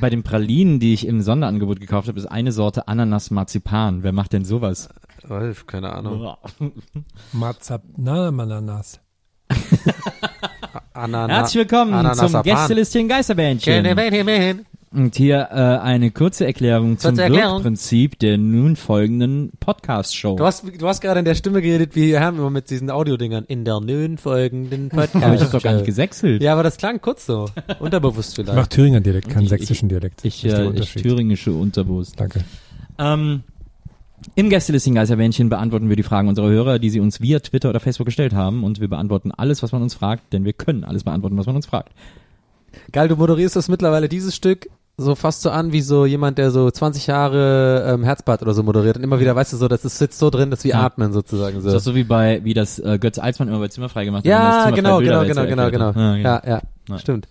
Bei den Pralinen, die ich im Sonderangebot gekauft habe, ist eine Sorte Ananas-Marzipan. Wer macht denn sowas? Rolf, keine Ahnung. Mazap, na, Mananas. Anana Herzlich willkommen zum Ananasapan. Gästelistchen Geisterbändchen. Und hier äh, eine kurze Erklärung zum Kurze Erklärung. Wirkprinzip der nun folgenden Podcast-Show. Du hast, du hast gerade in der Stimme geredet, wie Herr immer mit diesen Audiodingern. In der nun folgenden Podcast. Aber ich habe doch gar nicht gesächselt. Ja, aber das klang kurz so. Unterbewusst Ich mach vielleicht. Thüringer Dialekt, keinen sächsischen Dialekt. Ich, äh, ich thüringische Unterbewusst. Danke. Ähm, Im Gästelisting Geisterbändchen beantworten wir die Fragen unserer Hörer, die sie uns via Twitter oder Facebook gestellt haben. Und wir beantworten alles, was man uns fragt, denn wir können alles beantworten, was man uns fragt. Geil, du moderierst das mittlerweile dieses Stück so fast so an wie so jemand, der so 20 Jahre ähm, Herzbad oder so moderiert und immer wieder, weißt du, so, das ist, sitzt so drin, dass wir Ja. atmen sozusagen so. Das ist doch so wie bei, wie das äh, Götz Alsmann immer bei Zimmerfrei gemacht hat. ja, das genau, Zimmerfrei genau, Bilderwälzer genau, genau, erklärt genau. Ja, Ja, ja, Ja. stimmt.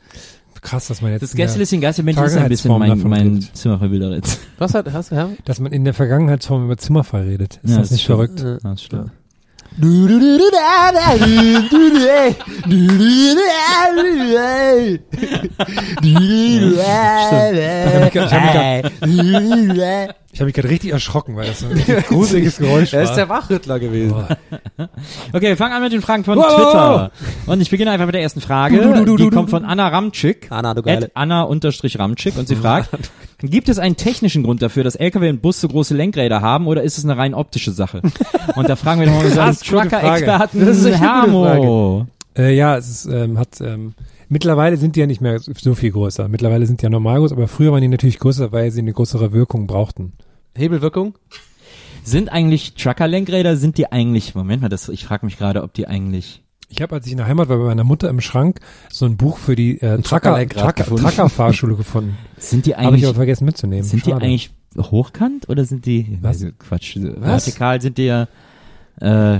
Krass, dass man jetzt Das Gästelisting Geisterbändchen ist ein bisschen mein, mein redet. Zimmerfrei Bilderwälzer. Was hat, hast du, Herr? dass man in der Vergangenheitsform über Zimmerfall redet. Ist Ja, das das nicht stimmt. verrückt? Ja, das stimmt. Ich Sønn. Ich hab mich gerade richtig erschrocken, weil das so ein gruseliges Geräusch Er ist war. der Wachrüttler gewesen. Boah. Okay, wir fangen an mit den Fragen von Wow, Twitter. Und ich beginne einfach mit der ersten Frage. Du, du, du, die kommt von Anna Ramczyk. Anna, du Geile. At Anna unterstrich Ramczyk und sie fragt, gibt es einen technischen Grund dafür, dass LKW und Bus so große Lenkräder haben oder ist es eine rein optische Sache? Und da fragen wir doch mal unseren Trucker-Experten Das ist echt eine gute Hermo. Äh, ja, es ist, ähm, hat, ähm, mittlerweile sind die ja nicht mehr so viel größer. Mittlerweile sind die ja normal groß, aber früher waren die natürlich größer, weil sie eine größere Wirkung brauchten. Hebelwirkung? Sind eigentlich Trucker-Lenkräder, sind die eigentlich, Moment mal, das, ich frage mich gerade, ob die eigentlich, Ich habe, als ich in der Heimat war, bei meiner Mutter im Schrank so ein Buch für die äh, Trucker, Truckerlenkrad Trucker, gefunden. Trucker-Fahrschule gefunden. sind die Habe ich eigentlich, aber vergessen mitzunehmen. sind die Schade. eigentlich hochkant oder sind die, Was? Also Quatsch, vertikal sind die ja, äh,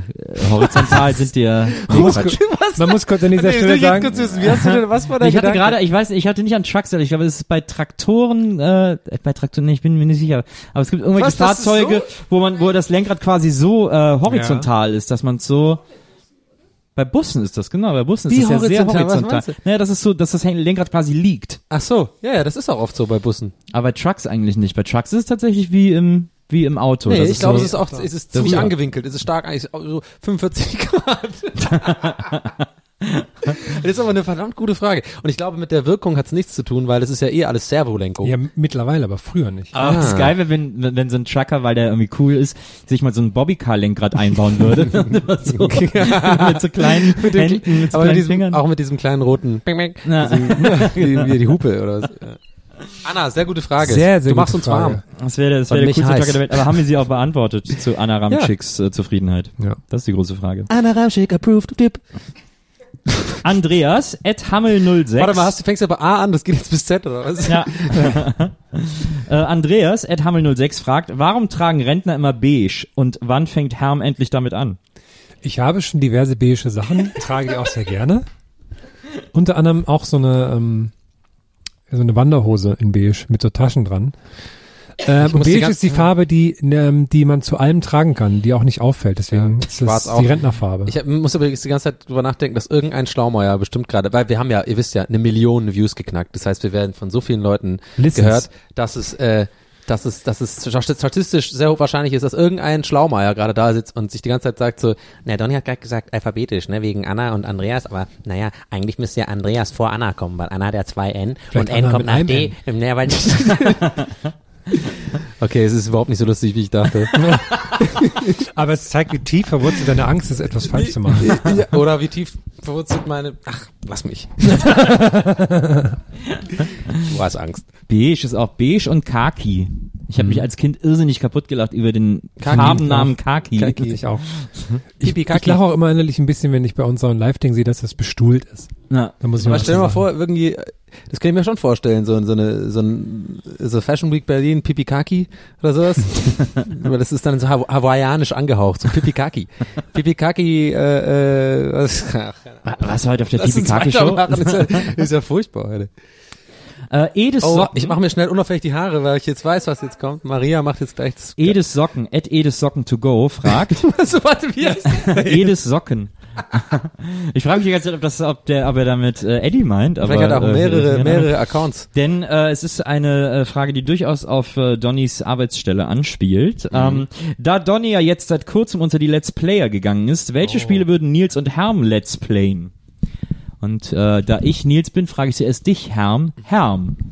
horizontal sind die ja, nee, muss. Man muss kurz an dieser Stelle sagen, wissen, wie hast du denn, was war dein Ich hatte gerade, ich weiß, ich hatte nicht an Trucks, ich glaube, es ist bei Traktoren, äh, bei Traktoren, nee, ich bin mir nicht sicher, aber es gibt irgendwelche Was, Fahrzeuge, wo man, wo das Lenkrad quasi so äh, horizontal ist, dass man so bei Bussen ist das, genau, bei Bussen Wie ist das ja sehr horizontal? Was horizontal. meinst du? Naja, das ist so, dass das Lenkrad quasi liegt. Ach so, ja, ja, das ist auch oft so bei Bussen. Aber bei Trucks eigentlich nicht. Bei Trucks ist es tatsächlich wie im, wie im Auto. Nee, Das ich glaube, so, es ist auch, es ist Das ziemlich ist- angewinkelt, es ist stark, eigentlich so 45 Grad. das ist aber eine verdammt gute Frage. Und ich glaube, mit der Wirkung hat es nichts zu tun, weil es ist ja eh alles Servolenkung. ja, mittlerweile, aber früher nicht. Ah, das ist geil, wäre, wenn, wenn, wenn so ein Trucker, weil der irgendwie cool ist, sich mal so ein Bobbycar-Lenkrad einbauen würde. So, mit so kleinen Mit Händen, mit so aber mit kleinen diesem, Fingern. auch mit diesem kleinen roten Ja. wie, wie die Hupe oder was. Ja. Anna, sehr gute Frage. Sehr, sehr du machst uns Frage. warm. Das wäre das wär der coolste. Trucker der Welt. Aber haben wir sie auch beantwortet zu Anna Ramschicks äh, Zufriedenheit? Ja. Das ist die große Frage. Anna Ramschick approved. Dip. Andreas, at Hammel06. Warte mal, hast du fängst ja bei A an, das geht jetzt bis Z oder was? Ja. äh, Andreas, at Hammel06 fragt, warum tragen Rentner immer beige und wann fängt Herm endlich damit an? Ich habe schon diverse beige Sachen, trage die auch sehr gerne. Unter anderem auch so eine, ähm, so eine Wanderhose in beige mit so Taschen dran. Ähm, und beige ist die Farbe, die, ähm, die man zu allem tragen kann, die auch nicht auffällt. Deswegen Ja, ist das auch. die Rentnerfarbe. Ich hab, muss übrigens die ganze Zeit drüber nachdenken, dass irgendein Schlaumeier bestimmt gerade, weil wir haben ja, ihr wisst ja, eine Million Views geknackt. Das heißt, wir werden von so vielen Leuten Listens. gehört, dass es, äh, dass es, dass es statistisch sehr hochwahrscheinlich ist, dass irgendein Schlaumeier gerade da sitzt und sich die ganze Zeit sagt so, na, Donny hat gerade gesagt alphabetisch, ne, wegen Anna und Andreas, aber naja, eigentlich müsste ja Andreas vor Anna kommen, weil Anna hat ja zwei N Vielleicht und N Anna kommt mit nach D. Naja, weil okay, es ist überhaupt nicht so lustig, wie ich dachte. Aber es zeigt, wie tief verwurzelt deine Angst ist, etwas falsch zu machen. ja, oder wie tief verwurzelt meine, ach, lass mich. du hast Angst. Beige ist auch beige und Kaki. Ich habe mich als Kind irrsinnig kaputt gelacht über den Kaki, Farbennamen Kaki. Kaki. Ich auch. Ich, Pipi ich Kaki. lache auch immer innerlich ein bisschen, wenn ich bei unserem Live-Ding sehe, dass das bestuhlt ist. Ja. Da muss ich Aber stell dir mal vor, irgendwie, das kann ich mir schon vorstellen, so, so eine, so ein, so Fashion Week Berlin, Pipikaki oder sowas. Aber das ist dann so haw hawaiianisch angehaucht, so Pipikaki. Pipikaki, äh, äh, was, ach, Wa- Was heute auf der weitermachen, ist ja, ist ja furchtbar heute. Äh, Edis Oh, Socken. ich mache mir schnell unauffällig die Haare, weil ich jetzt weiß, was jetzt kommt. Maria macht jetzt gleich das. Edis Socken, at Edis Socken to go, fragt, so, warte, wie heißt Edis Socken. ich frage mich die ganze Zeit, ob, das, ob, der, ob er damit äh, Eddie meint. Aber, Vielleicht hat er auch äh, mehrere, ja, mehrere Accounts. Denn äh, es ist eine äh, Frage, die durchaus auf äh, Donnys Arbeitsstelle anspielt. Ähm, da Donny ja jetzt seit kurzem unter die Let's Player gegangen ist, welche Spiele würden Nils und Herm Let's Playen? Und äh, da ich Nils bin, frage ich zuerst dich, Herm. Herm.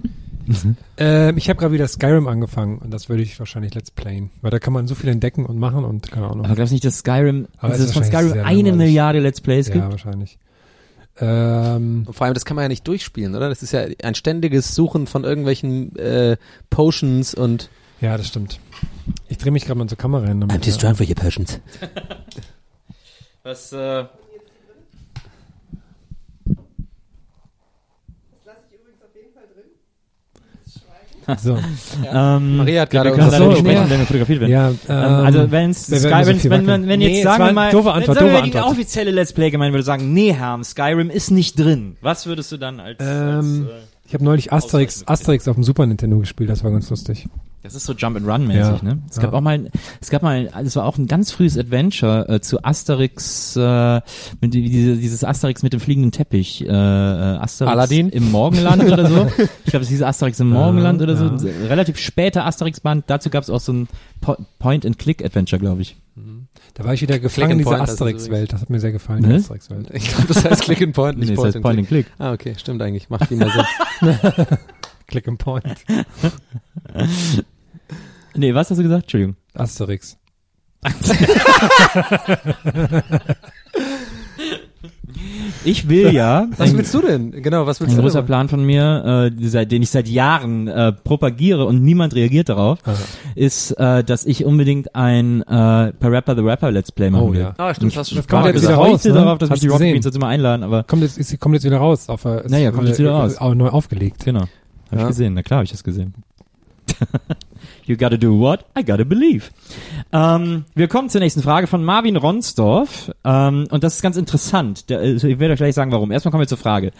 Ähm, ich habe gerade wieder Skyrim angefangen und das würde ich wahrscheinlich Let's Playen. Weil da kann man so viel entdecken und machen und keine Ahnung. Aber glaubst du nicht, dass Skyrim, Aber dass ist es von Skyrim eine langweilig. Milliarde Let's Plays ja, gibt? wahrscheinlich. Ähm, Und vor allem, das kann man ja nicht durchspielen, oder? Das ist ja ein ständiges Suchen von irgendwelchen äh, Potions und ja, das stimmt. Ich drehe mich gerade mal zur Kamera hin. Damit, ja. trying for your potions. Was, äh, So. ähm, Maria hat gerade Ach so, sprechen, ja. wenn wir fotografiert werden. Ja, Ähm, also wenn's Sky, so wenn's, viel wenn, wenn, wenn Nee, jetzt sagen wir mal, doofe wenn Antwort, sagen wir doofe die Antwort. offizielle Let's Play Gemeinde würde sagen, nee, Herm, Skyrim ist nicht drin. Was würdest du dann als, Ähm, als äh, ich habe neulich Asterix. Asterix auf dem Super Nintendo gespielt, das war ganz lustig. das ist so Jump and Run mäßig, Ja. ne? Es Ja. gab auch mal, es gab mal, es war auch ein ganz frühes Adventure äh, zu Asterix, äh, mit die- diese, dieses Asterix mit dem fliegenden Teppich, äh, äh, Asterix Aladdin? im Morgenland oder so. Ich glaube, es hieß Asterix im Morgenland oder so. ja. Relativ später Asterix-Band. Dazu gab es auch so ein Po- Point-and-Click-Adventure, glaube ich. Da war ich wieder gefangen in dieser das Asterix-Welt. Das hat mir sehr gefallen, Ne? die Asterix-Welt. Ich glaube, das heißt Click and Point, nicht Nee, Point, heißt and Point and Click. Click. Ah, okay, stimmt eigentlich. Macht viel mehr Sinn. Click and Point. Nee, was hast du gesagt? Entschuldigung. Asterix. Ich will ja. Was willst du denn? Genau, was willst Ein du großer denn? Plan von mir, äh, den ich seit Jahren äh, propagiere und niemand reagiert darauf, ist, äh, dass ich unbedingt ein äh, Per Rapper the Rapper Let's Play machen Oh will. ja. Ah, stimmt, schon Das kommt Ich jetzt wieder raus, ne? darauf, dass Hast mich die Rocket? Beans dazu mal einladen, aber Kommt jetzt, ist, kommt jetzt wieder raus. Auf, ist- Naja, kommt jetzt wieder raus. Auch neu aufgelegt. genau. Hab Ja. ich gesehen, na klar habe ich das gesehen. you gotta do what? I gotta believe. Ähm, wir kommen zur nächsten Frage von Marvin Ronsdorf. Ähm, und das ist ganz interessant. Der, also ich werde euch gleich sagen, warum. Erstmal kommen wir zur Frage.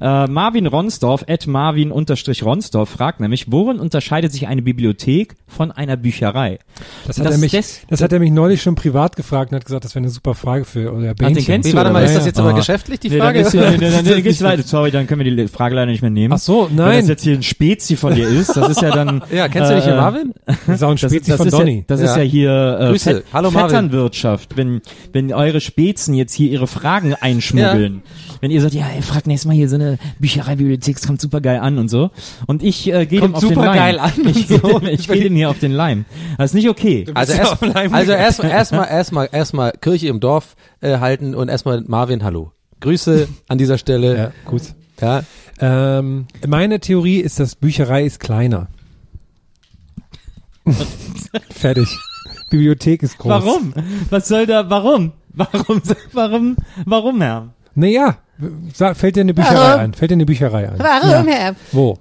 Äh, Marvin Ronsdorf, at Marvin unterstrich Ronsdorf, fragt nämlich, worin unterscheidet sich eine Bibliothek von einer Bücherei? Das hat, Das er mich, des- das hat er mich neulich schon privat gefragt und hat gesagt, das wäre eine super Frage für euer Nee, du, warte mal, ist das jetzt ja. aber Ah. geschäftlich, die Nee, Frage? dann, ist, ja, dann, dann geht's weiter. Sorry, dann können wir die Frage leider nicht mehr nehmen. Ach so, Wenn das nein. jetzt hier ein Spezi von dir ist, das ist ja dann... ja, kennst du nicht äh, hier Marvin? Das ist auch ein Das, Spezi das, von ist ja, Donny. das ist Ja. ja hier äh, Grüße. Fett, Hallo. Vetternwirtschaft. Wenn, wenn eure Spezen jetzt hier ihre Fragen einschmuggeln. Wenn ihr sagt, ja, ihr fragt nächstes Mal hier so eine Bücherei-Bibliothek, es kommt super geil an und so. Und ich äh, gehe dem auf den super Leim. geil an Ich, so. ich gehe dem hier auf den Leim. Das ist nicht okay. Also bist ja erst, auf Leim also erstmal erstmal erstmal erstmal Kirche im Dorf äh, halten und erstmal Marvin Hallo. Grüße an dieser Stelle. Ja, gut. Ja. Ähm, meine Theorie ist, dass Bücherei ist kleiner. Fertig. Bibliothek ist groß. Warum? Was soll da, warum? Warum, warum, warum, Herr? Naja, fällt dir eine Bücherei ein? Fällt dir eine Bücherei ein? Warum, Herr? Wo?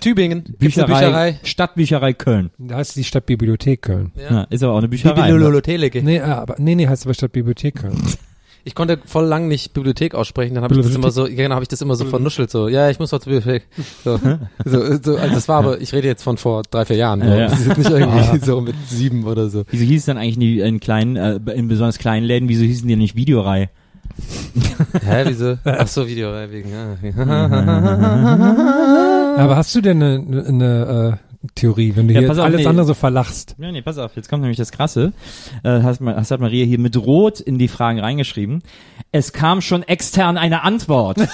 Tübingen. Bücherei, Bücherei? Stadtbücherei Köln. Da heißt die Stadtbibliothek Köln. Ja. ist aber auch eine Bücherei. ne? Bibliolotheleke. Nee, ah, aber, nee, nee, heißt aber Stadtbibliothek Köln. Ich konnte voll lang nicht Bibliothek aussprechen, dann habe ich das immer so, genau, habe ich das immer so vernuschelt, so, ja, ich muss doch zur Bibliothek. So, so, so, also das war aber, ich rede jetzt von vor drei, vier Jahren. So. Ja, ja. Das ist jetzt nicht irgendwie so mit sieben oder so. Wieso hieß es dann eigentlich nie in kleinen, äh, in besonders kleinen Läden, wieso hießen die nicht Videorei? Hä, wieso? Ach so, Video, äh, wegen, ja. Aber hast du denn eine, eine, eine äh, Verschwörungstheorie, wenn du Ja, hier auf, alles nee. andere so verlachst. Ja, nee, pass auf, jetzt kommt nämlich das Krasse. Äh, hast, hast hat Maria hier mit Rot in die Fragen reingeschrieben. Es kam schon extern eine Antwort.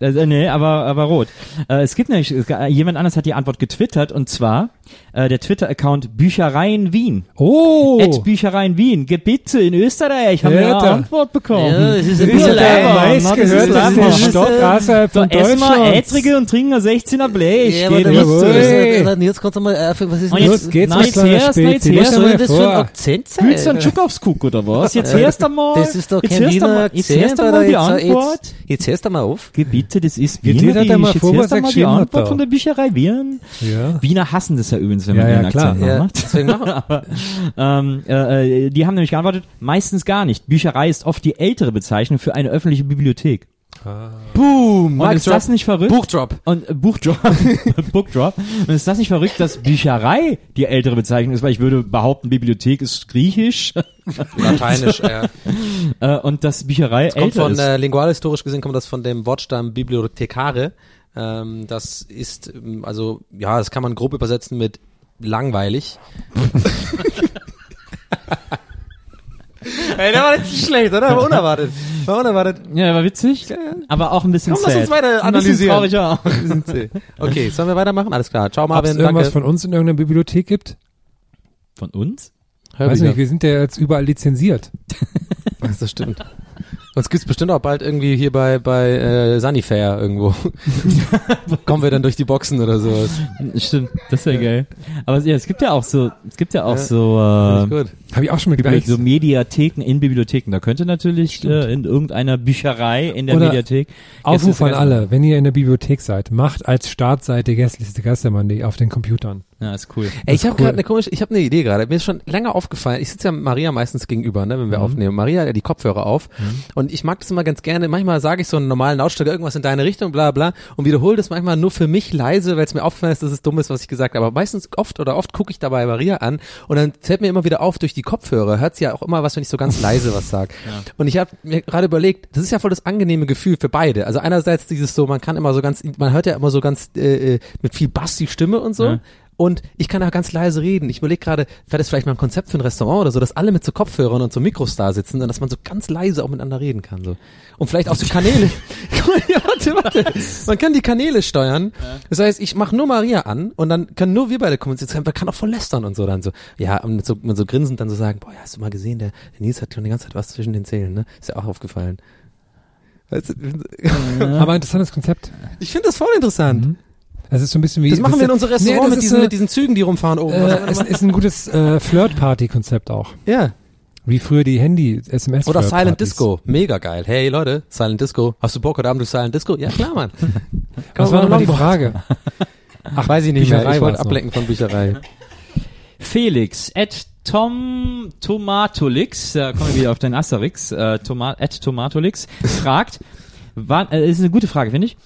Äh, nee, aber, aber rot. Äh, es gibt nämlich, es, jemand anders hat die Antwort getwittert und zwar äh, der Twitter-Account Büchereien Wien. Oh! Ed Büchereien Wien. Gebitte in Österreich haben wir eine Alter. Antwort bekommen. Ja, das ist ein ist ja der Leber, meistgehörteste das ist- Stock außerhalb So, von essen wir Deutschland. Ätrige und trinken ein 16er Blech. Ja, aber da jetzt kannst du mal, äh, für- was ist Und denn jetzt das? geht's Nein, mal jetzt zuerst, Spezi, jetzt was erst, soll das für ein. Akzent sein? Willst du einen Schuckauskuk oder was? Jetzt erst einmal. Das ist doch jetzt kein Wiener einmal, jetzt Akzent, erst einmal oder die jetzt, Antwort. jetzt, jetzt hörst du mal auf. Gebiete, das ist Jetzt Wiener. liest er mal jetzt vor, erst was er einmal die Antwort von der Bücherei Wien. Ja. Wiener hassen das ja übrigens, wenn Ja, man ja, den klar. Akzent Ja, macht. deswegen machen. Aber ähm, äh, äh, die haben nämlich geantwortet, meistens gar nicht. Bücherei ist oft die ältere Bezeichnung für eine öffentliche Bibliothek. Boom, Und ist das nicht verrückt? Buchdrop. Und äh, Buchdrop, Bookdrop. Und ist das nicht verrückt, dass Bücherei die ältere Bezeichnung ist, weil ich würde behaupten, Bibliothek ist griechisch Lateinisch, ja. äh, und dass Bücherei Das kommt älter von, ist. äh, lingualhistorisch gesehen kommt das von dem Wortstamm Bibliothekare. Ähm, das ist, ähm, also, ja, das kann man grob übersetzen mit langweilig. Ey, der war nicht schlecht, oder? War unerwartet. War unerwartet. ja, war witzig, aber auch ein bisschen Komm, lass sad. uns weiter Ein bisschen analysieren. traurig auch. Okay, sollen wir weitermachen? Alles klar. Ciao, Ob es Marvin. irgendwas Danke. von uns in irgendeiner Bibliothek gibt? Von uns? Weiß nicht, wir sind ja jetzt überall lizenziert. Das stimmt. Uns gibt's bestimmt auch bald irgendwie hier bei bei äh, Sunnyfair irgendwo. Kommen wir dann durch die Boxen oder sowas. Stimmt, das wäre geil. Aber ja, es gibt ja auch so, es gibt ja auch Ja, so, äh. Habe ich auch schon mal gedacht. so Mediatheken in Bibliotheken. Da könnte natürlich äh, in irgendeiner Bücherei in der Oder Mediathek. Aufruf an alle, wenn ihr in der Bibliothek seid, macht als Startseite Gästeliste Geistermann auf den Computern. Ja, ist cool. Ey, ich habe cool. gerade eine komische, ich habe eine Idee gerade. Mir ist schon länger aufgefallen. Ich sitze ja mit Maria meistens gegenüber, ne, wenn wir aufnehmen. Maria hat ja die Kopfhörer auf und ich mag das immer ganz gerne. Manchmal sage ich so einen normalen Lautstärke irgendwas in deine Richtung, bla bla, und wiederhole das manchmal nur für mich leise, weil es mir aufgefallen ist, dass es dumm ist, was ich gesagt habe. Aber meistens oft oder oft gucke ich dabei Maria an und dann fällt mir immer wieder auf durch die Kopfhörer. Hört sie ja auch immer was, wenn ich so ganz leise was sage. Und ich habe mir gerade überlegt, das ist ja voll das angenehme Gefühl für beide. Also einerseits dieses so, man kann immer so ganz, man hört ja immer so ganz äh, äh, mit viel Bass die Stimme und so. Ja. Und ich kann auch ganz leise reden. Ich überlege gerade, wäre das vielleicht mal ein Konzept für ein Restaurant oder so, dass alle mit so Kopfhörern und so Mikros da sitzen und dass man so ganz leise auch miteinander reden kann. So. Und vielleicht auch so Kanäle. ja, warte, warte. Man kann die Kanäle steuern. Das heißt, ich mache nur Maria an und dann können nur wir beide kommunizieren. Man kann auch voll lästern und so dann so. Ja, und mit so, mit so grinsend dann so sagen, boah, ja, hast du mal gesehen, der, der Nils hat schon die ganze Zeit was zwischen den Zähnen, ne? Ist ja auch aufgefallen. Weißt du, Aber interessantes Konzept. ich finde das voll interessant. Es ist so ein bisschen wie. Das machen wir in unserem Restaurant Nee, das mit, diesen, eine- mit diesen Zügen, die rumfahren oben. Äh, es ist ein gutes äh, Flirt-Party-Konzept auch. ja. Wie früher die Handy-SMS. Oder Silent Disco. Mega geil. Hey Leute, Silent Disco. Hast du Bock heute Abend durch Silent Disco? Ja, klar, Mann. Was war nochmal die Frage? Ach, weiß ich nicht mehr. Bücherei Ich wollte noch. ablenken von Bücherei. Felix, at Tom Tomatolix, da kommen wir wieder auf den Asterix, äh, Toma, at Tomatolix, fragt, wann, äh, ist eine gute Frage, finde ich.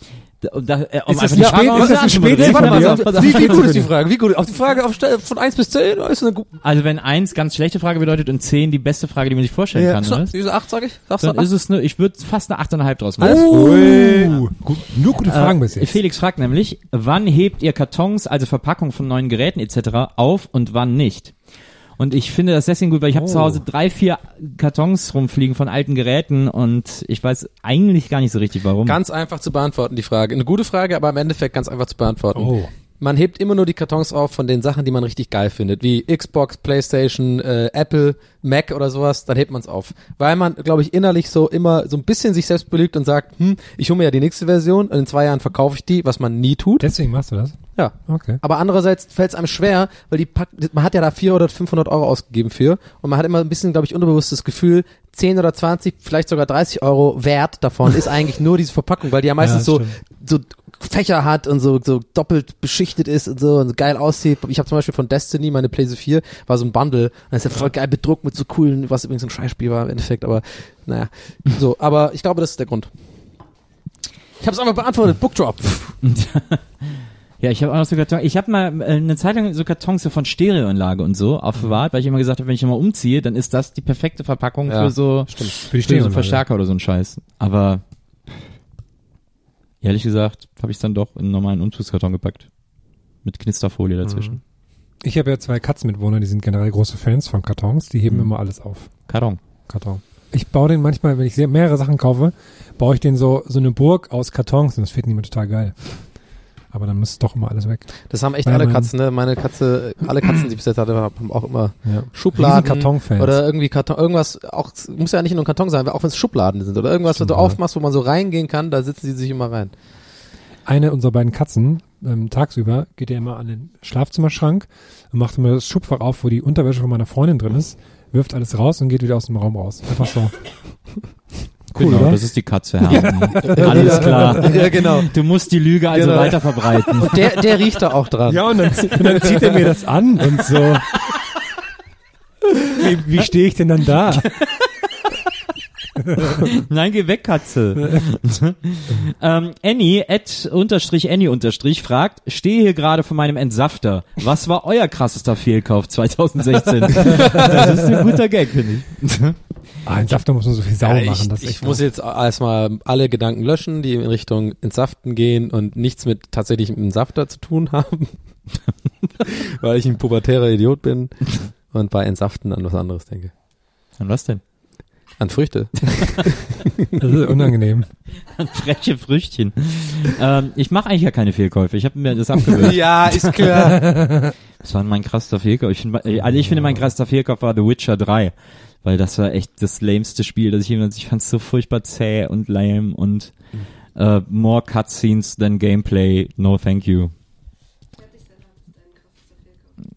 Da, da, äh, um Ist das die Spät- ist das pass auf. Wie, wie gut ist die Frage? Wie gut? Auf die Frage auf, von 1 bis 10 ist eine gute. Also wenn eins ganz schlechte Frage bedeutet und zehn die beste Frage, die man sich vorstellen kann, oder? was? Diese 8 sag ich? Sagst du Dann ist es eine, ich würde fast eine 8,5 draus Alles machen. Oh, gut, nur gute Fragen bis Äh, jetzt. Felix fragt nämlich, wann hebt ihr Kartons, also Verpackung von neuen Geräten etc. auf und wann nicht? Und ich finde das deswegen gut, weil ich habe zu Hause drei, vier Kartons rumfliegen von alten Geräten und ich weiß eigentlich gar nicht so richtig warum. Ganz einfach zu beantworten, die Frage. Eine gute Frage, aber im Endeffekt ganz einfach zu beantworten. Oh. Man hebt immer nur die Kartons auf von den Sachen, die man richtig geil findet, wie Xbox, Playstation, äh, Apple, Mac oder sowas, dann hebt man es auf. Weil man, glaube ich, innerlich so immer so ein bisschen sich selbst belügt und sagt, hm, ich hole mir ja die nächste Version und in zwei Jahren verkaufe ich die, was man nie tut. Deswegen machst du das? Ja. Okay. Aber andererseits fällt es einem schwer, weil die pack, man hat ja da 400 oder 500 Euro ausgegeben für und man hat immer ein bisschen, glaube ich, unterbewusstes Gefühl, 10 oder 20, vielleicht sogar 30 Euro Wert davon ist eigentlich nur diese Verpackung, weil die ja meistens Ja, so, so Fächer hat und so, so doppelt beschichtet ist und so und so geil aussieht. Ich habe zum Beispiel von Destiny, meine PlayStation 4, war so ein Bundle. Das ist ja voll geil bedruckt mit so coolen, was übrigens ein Scheißspiel war im Endeffekt, aber naja. So, aber ich glaube, das ist der Grund. Ich habe es einfach beantwortet. Bookdrop. Ja, ich habe auch noch so Kartons. Ich habe mal äh, eine Zeit lang so Kartons so von Stereoanlage und so aufbewahrt, weil ich immer gesagt habe, wenn ich immer umziehe, dann ist das die perfekte Verpackung Ja, für so stimmt. Für die für so Stereoanlage. Verstärker oder so ein Scheiß. Aber ehrlich gesagt habe ich dann doch in einen normalen Umzugskarton gepackt. mit Knisterfolie dazwischen. Mhm. Ich habe ja zwei Katzenmitwohner, die sind generell große Fans von Kartons, die heben Mhm. immer alles auf. Karton. Karton. Ich baue den manchmal, wenn ich sehr, mehrere Sachen kaufe, baue ich den so, so eine Burg aus Kartons und das findet niemand total geil. Aber dann muss doch immer alles weg. Das haben echt Weil alle Katzen, ne? Meine Katze, alle Katzen, die ich bis jetzt hatte, haben auch immer Ja. Schubladen. Kartonfans. Oder irgendwie Karton, irgendwas, auch, muss ja nicht nur ein Karton sein, auch wenn es Schubladen sind oder irgendwas, was Stimmt, du ja. aufmachst, wo man so reingehen kann, da sitzen sie sich immer rein. Eine unserer beiden Katzen, ähm, tagsüber, geht ja immer an den Schlafzimmerschrank und macht immer das Schubfach auf, wo die Unterwäsche von meiner Freundin drin ist, wirft alles raus und geht wieder aus dem Raum raus. Einfach so. Cool, genau, oder? das ist die Katze, Herr. Alles klar. Ja, genau. Du musst die Lüge also Genau. weiter verbreiten. Und der, der riecht da auch dran. Ja, und dann, und dann zieht er mir das an und so. Wie, wie stehe ich denn dann da? Nein, geh weg, Katze. ähm, Annie, at unterstrich Annie unterstrich, fragt, stehe hier gerade vor meinem Entsafter. Was war euer krassester Fehlkauf 2016? das ist ein guter Gag, finde ich. Ah, ein Safter muss man so viel sauer Ja, machen. ich Das ich echt muss jetzt erstmal alle Gedanken löschen, die in Richtung Entsaften gehen und nichts mit tatsächlich mit dem Safter zu tun haben. Weil ich ein pubertärer Idiot bin und bei Entsaften an was anderes denke. Und was denn? An Früchte. das ist unangenehm. Freche Früchtchen. ähm, ich mache eigentlich ja keine Fehlkäufe. Ich habe mir das abgewöhnt. ja, ist klar. Das war mein krasser Fehlkauf. Ich finde, also ich finde, mein krasser Fehlkauf war The Witcher 3. Weil das war echt das lameste Spiel, das ich jemals, ich fand es so furchtbar zäh und lame und äh, more cutscenes than Gameplay. No thank you.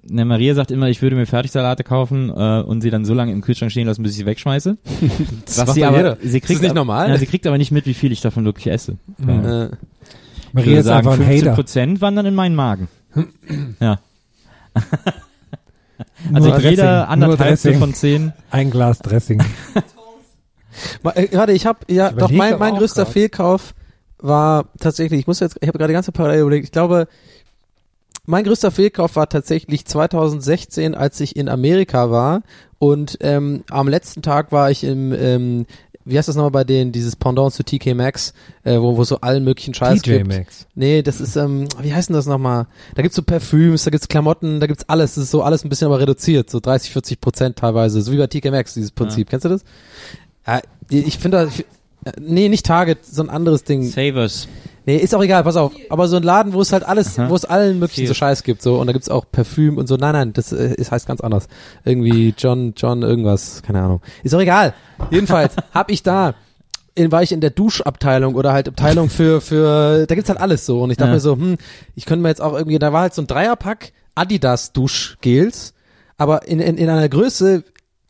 Ne, Maria sagt immer, ich würde mir Fertigsalate kaufen äh, und sie dann so lange im Kühlschrank stehen lassen, bis ich sie wegschmeiße. Das Was sie aber, sie Ist kriegt das nicht ab- normal? Ja, sie kriegt aber nicht mit, wie viel ich davon wirklich esse. Ja. Äh, Ich Maria würde ist sagen, einfach ein 15 Hater. Prozent wandern in meinen Magen. ja. Nur Also Dressing, jeder nur anderthalbste Dressing. von zehn. Ein Glas Dressing. Ma- äh, Warte, ich habe ja Ich doch mein, mein größter grad. Fehlkauf war tatsächlich, ich muss jetzt, ich habe gerade ganz parallel überlegt, ich glaube, mein größter Fehlkauf war tatsächlich 2016, als ich in Amerika war und ähm, am letzten Tag war ich im, ähm, wie heißt das nochmal bei denen, dieses Pendant zu TK Maxx, äh, wo, wo so allen möglichen Scheiß TJ gibt. Maxx. Nee, das ist, ähm, wie heißt denn das nochmal? Da gibt's so Parfüms, da gibt's Klamotten, da gibt's alles. Das ist so alles ein bisschen aber reduziert, so 30, 40 Prozent teilweise, so wie bei TK Maxx, dieses Prinzip. Kennst du das? Ja, ich finde, da- ich, äh, nee, nicht Target, so ein anderes Ding. Savers. Nee, ist auch egal, pass auf. Aber so ein Laden, wo es halt alles, wo es allen möglichen Viel. so Scheiß gibt, so. Und da gibt's auch Parfüm und so. Nein, nein, das äh, ist, heißt ganz anders. Irgendwie John, John irgendwas, keine Ahnung. Ist auch egal. Jedenfalls hab ich da, in, war ich in der Duschabteilung oder halt Abteilung für, für, da gibt's halt alles so. Und ich dachte Ja. mir so, hm, ich könnte mir jetzt auch irgendwie, da war halt so ein Dreierpack Adidas Duschgels, aber in, in, in einer Größe,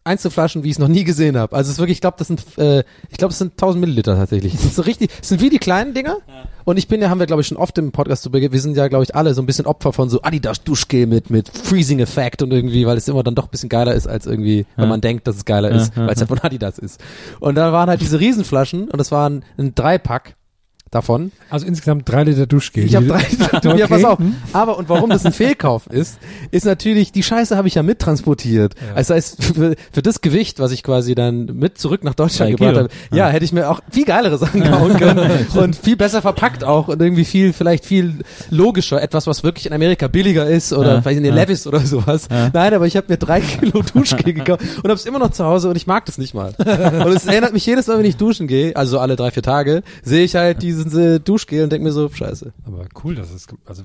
Einzelflaschen, wie ich es noch nie gesehen habe. Also es ist wirklich, ich glaube, das sind, äh, ich glaube, es sind 1000 Milliliter tatsächlich. Das ist so richtig, das sind wie die kleinen Dinger. Und ich bin ja, haben wir glaube ich schon oft im Podcast zu Beginn, wir sind ja glaube ich alle so ein bisschen Opfer von so Adidas Duschgel mit mit Freezing Effekt und irgendwie, weil es immer dann doch ein bisschen geiler ist als irgendwie, wenn Ja. man denkt, dass es geiler ist, Ja, ja, weil es ja von Adidas ist. Und da waren halt diese Riesenflaschen und das waren ein Dreipack davon. Also insgesamt drei Liter Duschgel. Ich habe drei. Ja, pass auf. Hm? Aber und warum das ein Fehlkauf ist, ist natürlich die Scheiße habe ich ja mittransportiert. Ja. Also das heißt für, für das Gewicht, was ich quasi dann mit zurück nach Deutschland gebracht habe, ja, hätte ich mir auch viel geilere Sachen bauen können und viel besser verpackt auch und irgendwie viel vielleicht viel logischer, etwas was wirklich in Amerika billiger ist oder Ja, vielleicht in den ja. Levis oder sowas. Ja. Nein, aber ich habe mir drei Kilo Duschgel gekauft und habe es immer noch zu Hause und ich mag das nicht mal. Und es erinnert mich jedes Mal, wenn ich duschen gehe, also so alle drei vier Tage, sehe ich halt diesen äh, Duschgel und denke mir so Scheiße. Aber cool, das ist, also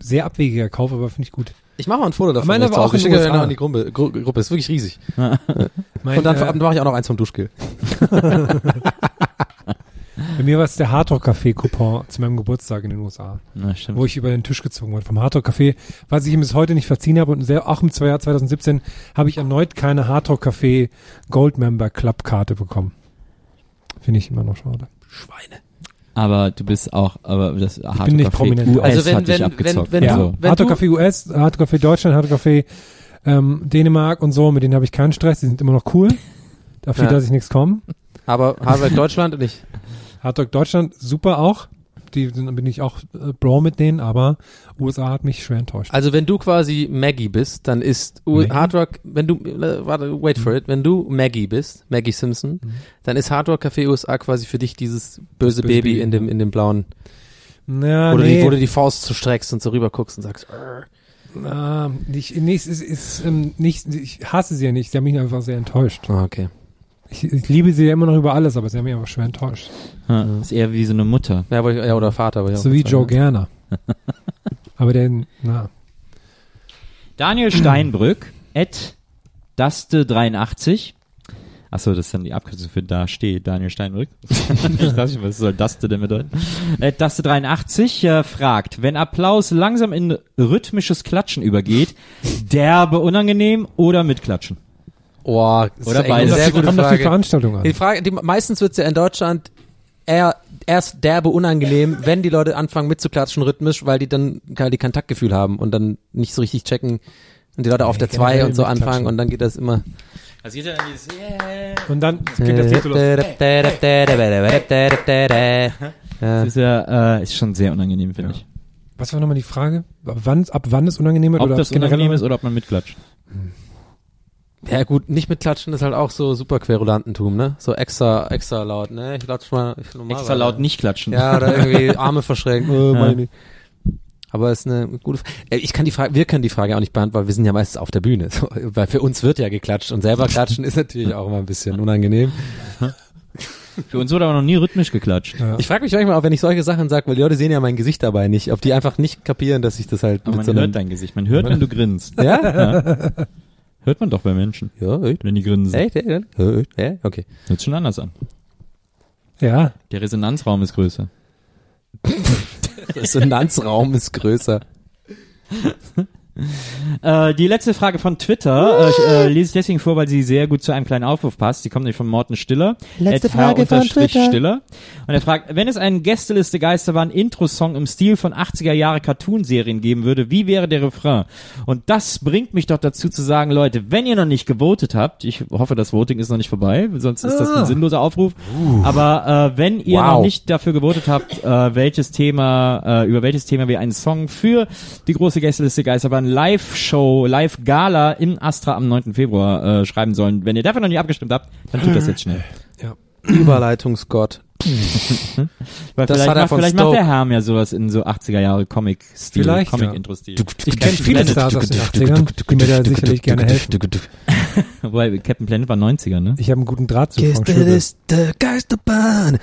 sehr abwegiger Kauf, aber finde ich gut. Ich mache mal ein Foto davon. Meine zu auch ich in schicke USA. an die Gruppe, Gru Gruppe. Ist wirklich riesig. Mein, Und dann äh, mache ich auch noch eins vom Duschgel. bei mir war es der Hardrock Café Coupon zu meinem Geburtstag in den USA, Na, stimmt. wo ich über den Tisch gezogen wurde vom Hardrock Café, was ich ihm bis heute nicht verziehen habe und sehr, auch im Jahr 2017 habe ich erneut keine Hardrock Café Gold Member Club Karte bekommen. Finde ich immer noch schade. Schweine. Aber du bist auch, aber das Hardcore nicht prominent. US Also wenn- hat dich wenn- abgezockt. wenn- wenn ja, du- wenn Hardrock du- Café US, Hardrock Café Deutschland, Hardrock Café ähm, Dänemark und so, mit denen habe ich keinen Stress, die sind immer noch cool. Dafür Ja. lasse ich nichts kommen. Aber Harvard Deutschland nicht. Hardrock Deutschland super auch. Die sind, bin ich auch äh, Bro mit denen, aber USA hat mich schwer enttäuscht. Also wenn du quasi Maggie bist, dann ist U Maggie? Hard Rock, wenn du, äh, warte, wait for it, wenn du Maggie bist, Maggie Simpson, Mhm. dann ist Hard Rock Café USA quasi für dich dieses böse, böse Baby Baby, in dem, in dem blauen. Na, Oder nee. die, wo du die Faust zu streckst und so rüber guckst und sagst, "Arr." Na, nicht, nee, es ist, ist ähm, nicht, ich hasse sie ja nicht, sie haben mich einfach sehr enttäuscht. Ah, okay. Ich, ich liebe sie ja immer noch über alles, aber sie haben mich einfach schwer enttäuscht. Ja, ist eher wie so eine Mutter. Ja, aber ich, ja oder Vater. Aber so wie Joe. Gerner. aber der, na, Daniel Steinbrück, at Daste83. Achso, das ist dann die Abkürzung für da steht, Daniel Steinbrück. ich weiß nicht, was soll Daste denn bedeuten? At Daste83 äh, fragt, wenn Applaus langsam in rhythmisches Klatschen übergeht, derbe unangenehm oder mit Klatschen? Oh, das Oder ist beides. sehr kommt gute auf die Frage. Veranstaltung an. Die Frage, die, meistens wird's ja in Deutschland eher erst derbe unangenehm, wenn die Leute anfangen mitzuklatschen rhythmisch, weil die dann kein die Kontaktgefühl haben und dann nicht so richtig checken und die Leute auf der 2 generell und so anfangen und dann geht das immer. Also geht ja dann dieses yeah. Und dann geht das Lied so los. Ja. Das ist ja, äh, ist schon sehr unangenehm, finde ich. Was war nochmal die Frage? Ab wann, ab wann es unangenehm wird? Ob oder das unangenehm ist oder ob man mitklatscht. Ja gut, nicht mitklatschen ist halt auch so super Querulantentum, ne? So extra, extra laut, ne? Ich klatsch mal. Ich normal Extra laut nicht klatschen. Ja, oder irgendwie Arme verschränken. Äh, Ja. meine. Aber ist eine gute Frage. Ich kann die Frage, wir können die Frage auch nicht beantworten, weil wir sind ja meistens auf der Bühne. So, weil für uns wird ja geklatscht und selber klatschen ist natürlich auch immer ein bisschen unangenehm. Für uns wurde aber noch nie rhythmisch geklatscht. Ja. Ich frage mich manchmal auch, wenn ich solche Sachen sage, weil die Leute sehen ja mein Gesicht dabei nicht, ob die einfach nicht kapieren, dass ich das halt Aber mit man so hört dein Gesicht. Man hört, wenn du grinst. Ja? Ja. Hört man doch bei Menschen, Ja, echt? wenn die grinsen. Echt? Echt? Echt? Ja, okay. Hört schon anders an. Ja, Der Resonanzraum ist größer. Resonanzraum ist größer. Äh, die letzte Frage von Twitter äh, äh, lese ich deswegen vor, weil sie sehr gut zu einem kleinen Aufruf passt. Die kommt nämlich von Morten Stiller. Letzte Frage von Twitter. Stiller. Und er fragt, wenn es einen Gästeliste Geisterbahn Intro-Song im Stil von 80er Jahre Cartoon-Serien geben würde, wie wäre der Refrain? Und das bringt mich doch dazu zu sagen, Leute, wenn ihr noch nicht gewotet habt, ich hoffe, das Voting ist noch nicht vorbei, sonst ist das ein sinnloser Aufruf. Aber äh, wenn ihr Wow. noch nicht dafür gewotet habt, äh, welches Thema, äh, über welches Thema wir einen Song für die große Gästeliste Geisterbahn Live-Show, Live-Gala im Astra am 9. Februar äh, schreiben sollen, wenn ihr dafür noch nicht abgestimmt habt, dann tut das jetzt schnell. Überleitungsgott. Weil Das vielleicht er macht, vielleicht macht der Herm ja sowas in so 80er Jahre Comic-Stil. Comic-Intro-Stil. ich kenne viele Stars aus den 80ern, die mir da sicherlich gerne helfen. Wobei Captain Planet war 90er, ne? Ich habe einen guten Draht zu Frank Schöbel. Gästeliste Geisterbahn.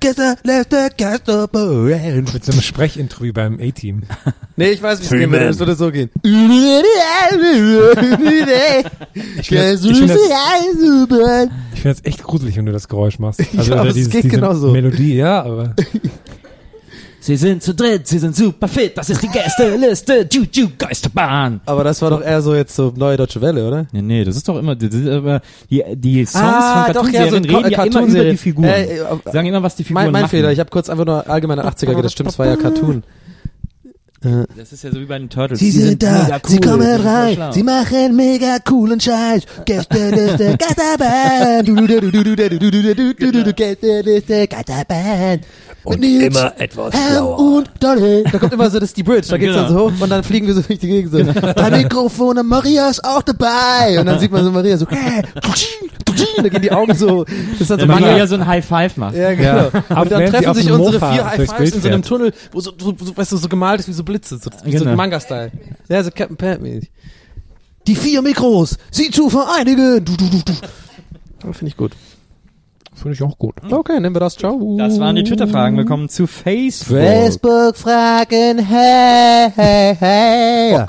Gästeliste Geisterbahn. Mit so einem Sprechintro wie beim A-Team. Nee, ich weiß, wie es gehen würde. Es würde so gehen. Ich finde das, find das echt gruselig, wenn du das Geräusch machst. Also es dieses, geht diese genauso. Melodie, ja, aber Sie sind zu dritt, sie sind super fit, das ist die Gästeliste, Juju Geisterbahn. Aber das war doch eher so jetzt so neue deutsche Welle, oder? Ja, nee, das ist doch immer, das ist die, die Songs Ah, von doch, Cartoonserien ja, so reden ja immer über die Figuren. Äh, äh, Sagen immer, was die Figuren Mein, mein machen. Fehler, ich habe kurz einfach nur allgemein an 80er gedacht, das stimmt, es war ja Cartoon. Das ist ja so wie bei den Turtles. Sie, sie sind, da, cool, sie kommen rein, sie machen mega coolen Scheiß. Gestern ist der Geisterbahn. Gestern ist der Geisterbahn. Und immer etwas schlauer. Und Dolly. Da kommt immer so, das ist die Bridge. Da geht's genau. dann so hoch und dann fliegen wir so durch die Gegend. So. Drei Mikrofone, Maria ist auch dabei. Und dann sieht man so Maria so dann gehen die Augen so. Das ist dann so Wenn man ja so ein High Five macht. Ja, genau. Ja. Und dann treffen sich unsere Mofa vier High Fives in so einem. Tunnel, wo so, so, so, weißt du, so gemalt ist wie so Blitze, so, wie so Genau. Manga-Style. Ja, so Captain Planet mäßig. Die vier Mikros, sie zu vereinigen. Du, du, du, du. Finde ich gut. finde ich auch gut. Okay, nehmen wir das. Ciao. Das waren die Twitter-Fragen. Wir kommen zu Facebook. Facebook-Fragen, hey, hey, hey.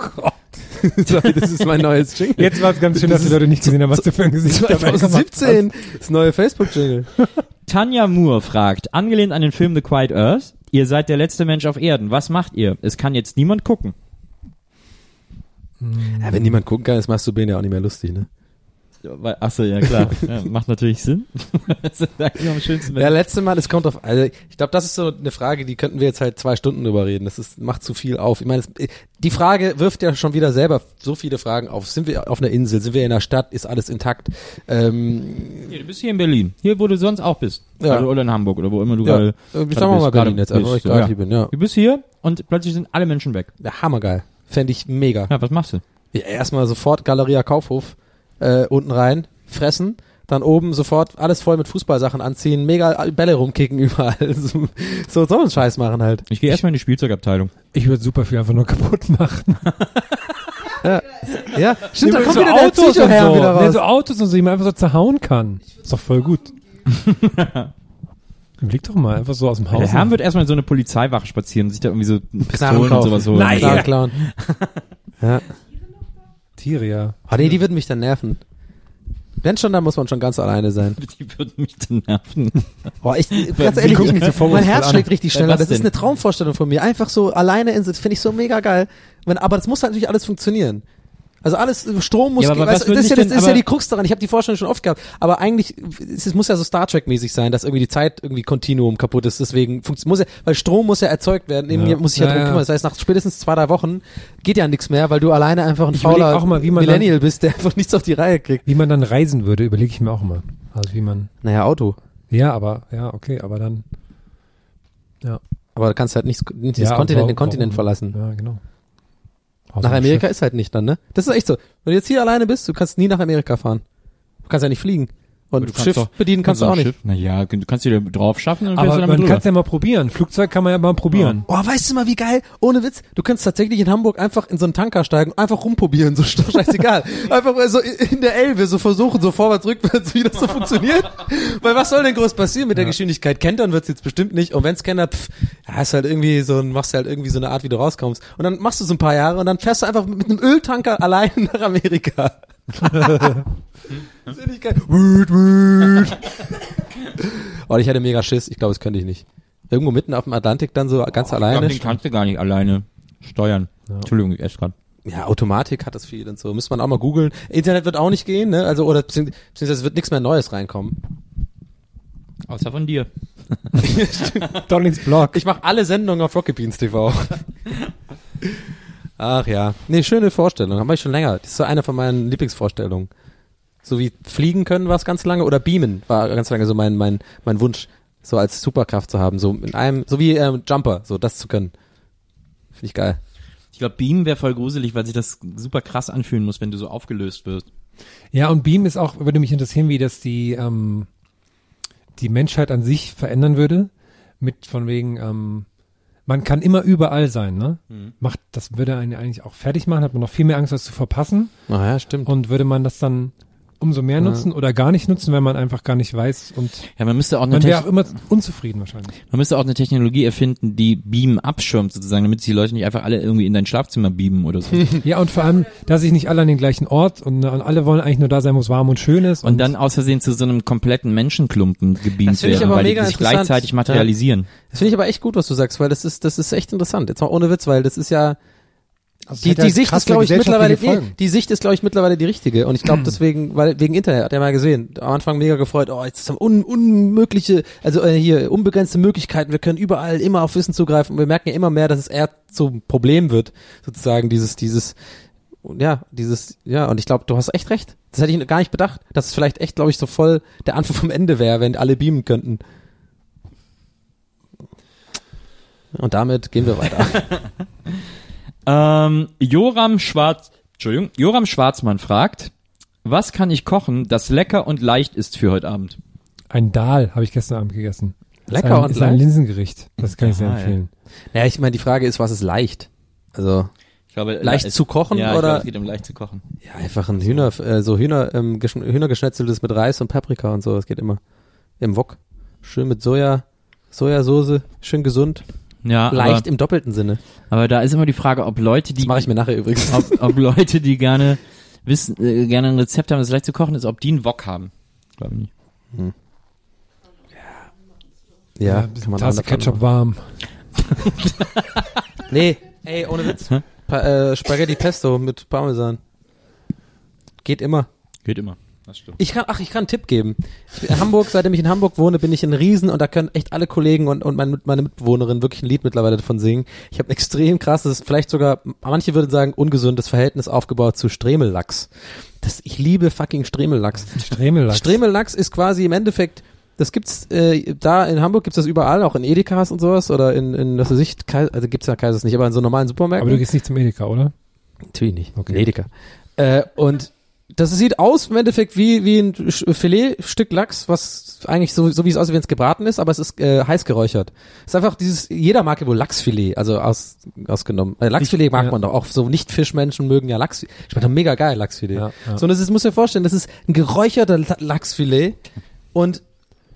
Sorry, das ist mein neues Jingle. Jetzt war es ganz schön, dass die Leute nicht gesehen haben, was du für ein Gesicht dabei gemacht hast. 2017, das neue Facebook-Jingle. Tanja Moore fragt, angelehnt an den Film The Quiet Earth, ihr seid der letzte Mensch auf Erden. Was macht ihr? Es kann jetzt niemand gucken. Ja, wenn niemand gucken kann, ist Masturbieren ja auch nicht mehr lustig, ne? Weil- Achso, ja klar. ja, macht natürlich Sinn. das ist eigentlich am schönsten. Ja, letzte Mal, es kommt auf, also ich glaube, das ist so eine Frage, die könnten wir jetzt halt zwei Stunden drüber reden. Das ist, macht zu viel auf. Ich meine, die Frage wirft ja schon wieder selber so viele Fragen auf. Sind wir auf einer Insel? Sind wir in einer Stadt? Ist alles intakt? Ähm, Hier, du bist hier in Berlin. Hier, wo du sonst auch bist. Ja. Also, oder in Hamburg oder wo immer du ja, gerade. äh, gerade sagen wir mal bist, Berlin jetzt, einfach, ich bist, gerade ja. hier bin, ja. Du bist hier und plötzlich sind alle Menschen weg. ja. Hammergeil. Fände ich mega. Ja, was machst du? Ja, erstmal sofort Galeria Kaufhof, äh, unten rein, fressen, dann oben sofort alles voll mit Fußballsachen anziehen, mega Bälle rumkicken überall. So, so, so einen Scheiß machen halt. Ich gehe erstmal in die Spielzeugabteilung. Ich würde super viel einfach nur kaputt machen. Ja, stimmt, da Nee, kommt so wieder der Autos und Psychoherr so. wieder Nee, raus. so Autos und so, die man einfach so zerhauen kann. Ist doch voll gut. Überleg doch mal, einfach so aus dem Haus. Der Herr wird erstmal in so eine Polizeiwache spazieren und sich da irgendwie so Pistolen und sowas holen. Nein. Ja. klauen. Ja. Ja. Oh nee, die würden mich dann nerven. Wenn schon, dann muss man schon ganz alleine sein. Die würden mich dann nerven. Boah, ich, ganz ehrlich, so mein Herz an. schlägt richtig was Das ist eine Traumvorstellung von mir. Einfach so alleine in, finde ich so mega geil. Wenn, aber das muss halt natürlich alles funktionieren. Also alles, Strom muss, Ja, aber weißt, was das, ist ja, das dich ist denn- ja die Krux daran. Ich habe die Vorstellung schon oft gehabt. Aber eigentlich, es, muss ja so Star Trek mäßig sein, dass irgendwie die Zeit irgendwie Kontinuum kaputt ist. Deswegen muss ja, weil Strom muss ja erzeugt werden. Irgendwie Ja. muss ich ja, Ja, drum ja. kümmern. Das heißt, nach spätestens zwei, drei Wochen geht ja nichts mehr, weil du alleine einfach ein Ich fauler auch mal, wie man Millennial bist, der einfach nichts auf die Reihe kriegt. Wie man dann reisen würde, überlege ich mir auch immer. Also wie man, Naja, Auto. ja, aber, ja, okay, aber dann, Aber du kannst halt nicht, nicht ja, den Kontinent warum- verlassen. Ja, genau. Außer Nach Amerika Schiff. ist halt nicht dann, ne? Das ist echt so. Wenn du jetzt hier alleine bist, du kannst nie nach Amerika fahren. Du kannst ja nicht fliegen. Und Du kannst Schiff doch- bedienen kannst du auch nicht. Naja, du kannst dir drauf schaffen und Aber man kann es ja mal probieren. Flugzeug kann man ja mal probieren. Oh, weißt du mal, wie geil? Ohne Witz. Du kannst tatsächlich in Hamburg einfach in so einen Tanker steigen, einfach rumprobieren, so scheißegal. einfach so in der Elbe so versuchen, so vorwärts, rückwärts, wie das so funktioniert. Weil was soll denn groß passieren mit der Geschwindigkeit? Kentern wird's jetzt bestimmt nicht. Und wenn's Kenner, pff, ja, ist halt irgendwie so ein, machst du halt irgendwie so eine Art, wie du rauskommst. Und dann machst du so ein paar Jahre und dann fährst du einfach mit einem Öltanker allein nach Amerika. Das ist nicht geil. Oh, ich hatte mega Schiss. Ich glaube, das könnte ich nicht. Irgendwo mitten auf dem Atlantik dann so ganz Ich glaub, alleine. den kannst du gar nicht alleine steuern. Entschuldigung, ich esse grad. Ja, Automatik hat das viel und so. Müsste man auch mal googeln. Internet wird auch nicht gehen, ne? Also, oder beziehungs- beziehungsweise es wird nichts mehr Neues reinkommen. Außer von dir. Donings Blog. Ich mache alle Sendungen auf Rocket Beans TV. Ach ja. Nee, schöne Vorstellung. Haben wir schon länger. Das ist so eine von meinen Lieblingsvorstellungen. So wie fliegen können war es ganz lange oder beamen war ganz lange so mein, mein, mein Wunsch, so als Superkraft zu haben. So in einem, so wie ähm, Jumper, so das zu können. Finde ich geil. Ich glaube, Beam wäre voll gruselig, weil sich das super krass anfühlen muss, wenn du so aufgelöst wirst. Ja, und Beam ist auch, würde mich interessieren, wie das die, ähm, die Menschheit an sich verändern würde. Mit von wegen, ähm, man kann immer überall sein, ne? Macht, das würde einen eigentlich auch fertig machen, hat man noch viel mehr Angst, was zu verpassen. Ah ja, stimmt. Und würde man das dann umso mehr nutzen oder gar nicht nutzen, wenn man einfach gar nicht weiß und Ja, man müsste auch eine, man wäre auch immer unzufrieden wahrscheinlich. man müsste auch eine Technologie erfinden, die Beam abschirmt sozusagen, damit sich die Leute nicht einfach alle irgendwie in dein Schlafzimmer beamen oder so. Ja, und vor allem, dass sich nicht alle an den gleichen Ort und, und alle wollen eigentlich nur da sein, wo es warm und schön ist. Und dann aus Versehen zu so einem kompletten Menschenklumpen gebeamt Das finde ich werden, aber weil die sich gleichzeitig materialisieren. Das finde ich aber echt gut, was du sagst, weil das ist, das ist echt interessant. Jetzt mal ohne Witz, weil das ist ja, Also die, hätte die halt Sicht ist, glaube ich, mittlerweile, nee, die Sicht ist, glaube ich, mittlerweile die richtige. Und ich glaube deswegen, weil, wegen Internet, hat er mal gesehen, am Anfang mega gefreut, oh, jetzt haben un, unmögliche, also äh, hier, unbegrenzte Möglichkeiten, wir können überall immer auf Wissen zugreifen und wir merken ja immer mehr, dass es eher zum Problem wird, sozusagen, dieses, dieses, ja, dieses, ja, und ich glaube, du hast echt recht. Das hätte ich gar nicht bedacht, dass es vielleicht echt, glaube ich, so voll der Anfang vom Ende wäre, wenn alle beamen könnten. Und damit gehen wir weiter. Ähm, Joram Schwarz, Entschuldigung, Joram Schwarzmann fragt, was kann ich kochen, das lecker und leicht ist für heute Abend? Ein Dahl habe ich gestern Abend gegessen. Lecker ist ein, und ist ein leicht? Linsengericht. Das kann ich sehr ja. empfehlen. Ja, ich meine, die Frage ist, was ist leicht? Also, Ich glaube, Leicht es- zu kochen ja, ich oder- Glaube, es geht um leicht zu kochen. ja, einfach ein Hühner, äh, so Hühner, ähm, geschn Hühnergeschnetzeltes mit Reis und Paprika und so, das geht immer. Im Wok. Schön mit Soja, Sojasauce, schön gesund, Ja, leicht aber, im doppelten Sinne. aber da ist immer die Frage, ob Leute, die Das mache ich mir nachher übrigens. ob, ob Leute, die gerne wissen, äh, gerne ein Rezept haben, das leicht zu kochen ist, ob die einen Wok haben. Glaube ich nicht. ja, ein bisschen kann man Tasse Ketchup machen. warm. Nee, ey, ohne Witz. Pa äh, Spaghetti Pesto mit Parmesan. Geht immer. Geht immer. Das stimmt. Ich kann, ach, ich kann einen Tipp geben. In Hamburg, seitdem ich in Hamburg wohne, bin ich ein Riesen und da können echt alle Kollegen und, und meine, meine Mitbewohnerin wirklich ein Lied mittlerweile davon singen. Ich habe ein extrem krasses, vielleicht sogar, manche würden sagen, ungesundes Verhältnis aufgebaut zu Stremellachs. Das, ich liebe fucking Stremellachs. Stremellachs. Stremellachs ist quasi im Endeffekt, das gibt's äh, da in Hamburg gibt's das überall, auch in Edekas und sowas oder in, in was weiß ich, also gibt's ja Kaisers nicht, aber in so normalen Supermärkten. Aber du gehst nicht zum Edeka, oder? Natürlich nicht. Okay. Okay. Edeka. Äh, und Das sieht aus im Endeffekt wie, wie ein Filetstück Lachs, was eigentlich so, so wie es aussieht, wenn es gebraten ist, aber es ist äh, heiß geräuchert. Es ist einfach dieses, jeder mag ja wohl Lachsfilet, also aus, ausgenommen. Äh, Lachsfilet mag ja. man doch, auch so Nicht-Fischmenschen mögen ja Lachs. Schmeckt doch mega geil, Lachsfilet. Ja, ja. So, und das ist, muss dir vorstellen, das ist ein geräucherter La- Lachsfilet und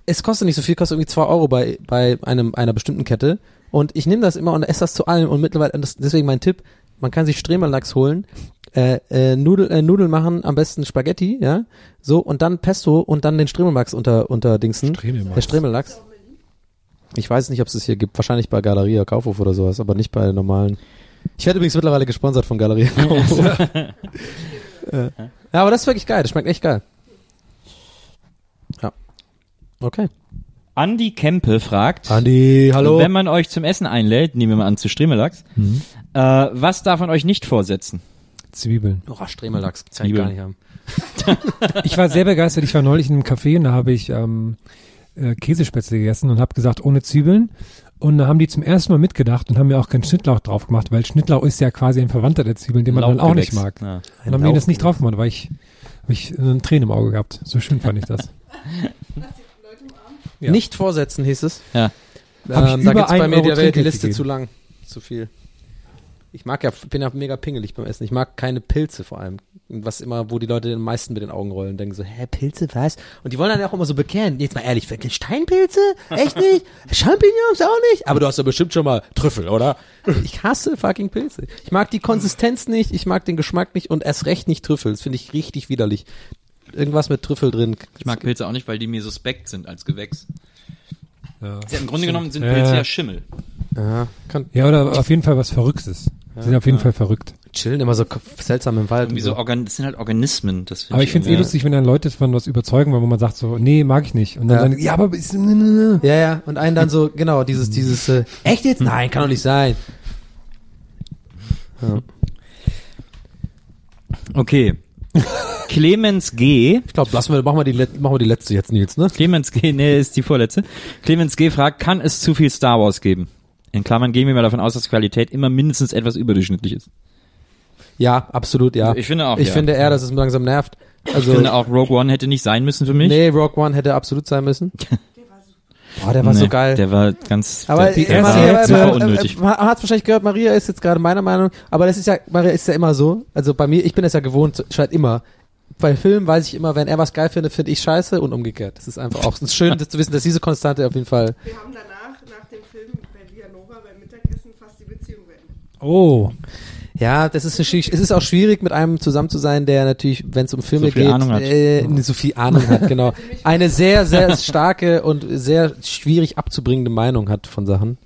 es kostet nicht so viel, kostet irgendwie zwei Euro bei, bei einem, einer bestimmten Kette. Und ich nehme das immer und esse das zu allem und mittlerweile, und das, deswegen mein Tipp, man kann sich Stremelachs holen, äh, äh, Nudel, äh, Nudeln machen, am besten Spaghetti, ja, so, und dann Pesto und dann den Stremelachs unter, unter Dingsen. Stremelachs. Der Stremelachs. Ich weiß nicht, ob es das hier gibt, wahrscheinlich bei Galeria Kaufhof oder sowas, aber nicht bei normalen. Ich werde übrigens mittlerweile gesponsert von Galeria Kaufhof. ja, aber das ist wirklich geil, das schmeckt echt geil. Ja. Okay. Andi Kempe fragt, Andi, hallo. wenn man euch zum Essen einlädt, nehmen wir mal an zu Strimmelachs, Mhm. äh, was darf man euch nicht vorsetzen? Zwiebeln. Oh, Stremelachs, kann ich Zwiebeln. gar nicht haben. Ich war sehr begeistert. Ich war neulich in einem Café und da habe ich ähm, äh, Käsespätzle gegessen und habe gesagt, ohne Zwiebeln. Und da haben die zum ersten Mal mitgedacht und haben mir auch keinen Schnittlauch drauf gemacht, weil Schnittlauch ist ja quasi ein Verwandter der Zwiebeln, den man dann auch nicht mag. Ja. Und haben die das nicht drauf gemacht, weil ich, hab ich eine Träne im Auge gehabt. So schön fand ich das. Ja. Nicht vorsetzen hieß es. Ja. Ähm, da über gibt's bei einen mir die, die Liste gegeben. zu lang. Zu viel. Ich mag ja, bin ja mega pingelig beim Essen. Ich mag keine Pilze vor allem. Was immer, wo die Leute den meisten mit den Augen rollen und denken so, hä, Pilze, was? Und die wollen dann ja auch immer so bekehren. Jetzt mal ehrlich, wirklich Steinpilze? Echt nicht? Champignons auch nicht? Aber du hast ja bestimmt schon mal Trüffel, oder? Ich hasse fucking Pilze. Ich mag die Konsistenz nicht, ich mag den Geschmack nicht und erst recht nicht Trüffel. Das finde ich richtig widerlich. Irgendwas mit Trüffel drin. Ich mag Pilze auch nicht, weil die mir suspekt sind als Gewächs. Ja. Ja, Im Grunde genommen sind Ja. Pilze ja Schimmel. Ja, kann Ja, oder auf jeden Fall was Verrücktes. Sie sind auf jeden Fall verrückt. chillen immer so seltsam im Wald. Irgendwie und so Organ das sind halt Organismen. Das find Aber ich finde es eh lustig, wenn dann Leute von was überzeugen wollen, wo man sagt so, nee, mag ich nicht. Und dann Ja. die, ja, aber ist, Ja, ja, und einen dann so, genau, dieses, dieses, äh, echt jetzt? Nein, kann doch nicht sein. Ja. Okay. Clemens G. Ich glaube, lassen wir, machen wir die, machen wir die letzte jetzt, Nils, ne? Clemens G. Nee, ist die vorletzte. Clemens G. fragt, kann es zu viel Star Wars geben? In Klammern gehen wir mal davon aus, dass Qualität immer mindestens etwas überdurchschnittlich ist. Ja, absolut, ja. Ich finde auch, Ich ja. finde eher, dass es langsam nervt. Also, ich finde auch Rogue One hätte nicht sein müssen für mich. nee, Rogue One hätte absolut sein müssen. Boah, der war so Nee, geil. Der war ganz, aber der, die der Maria, war super unnötig. äh, man hat's wahrscheinlich gehört, Maria ist jetzt gerade meiner Meinung, aber das ist ja, Maria ist ja immer so, also bei mir, ich bin es ja gewohnt, scheint immer. Bei Filmen weiß ich immer, wenn er was geil findet, finde ich scheiße und umgekehrt. Das ist einfach auch schön das zu wissen, dass diese Konstante auf jeden Fall. Wir haben danach, nach dem Film bei Villanova beim Mittagessen fast die Beziehung beendet. Oh, Ja, das ist schwierig- es ist auch schwierig, mit einem zusammen zu sein, der natürlich, wenn es um Filme So geht. Äh, so viel Ahnung hat, genau. Eine sehr, sehr starke und sehr schwierig abzubringende Meinung hat von Sachen.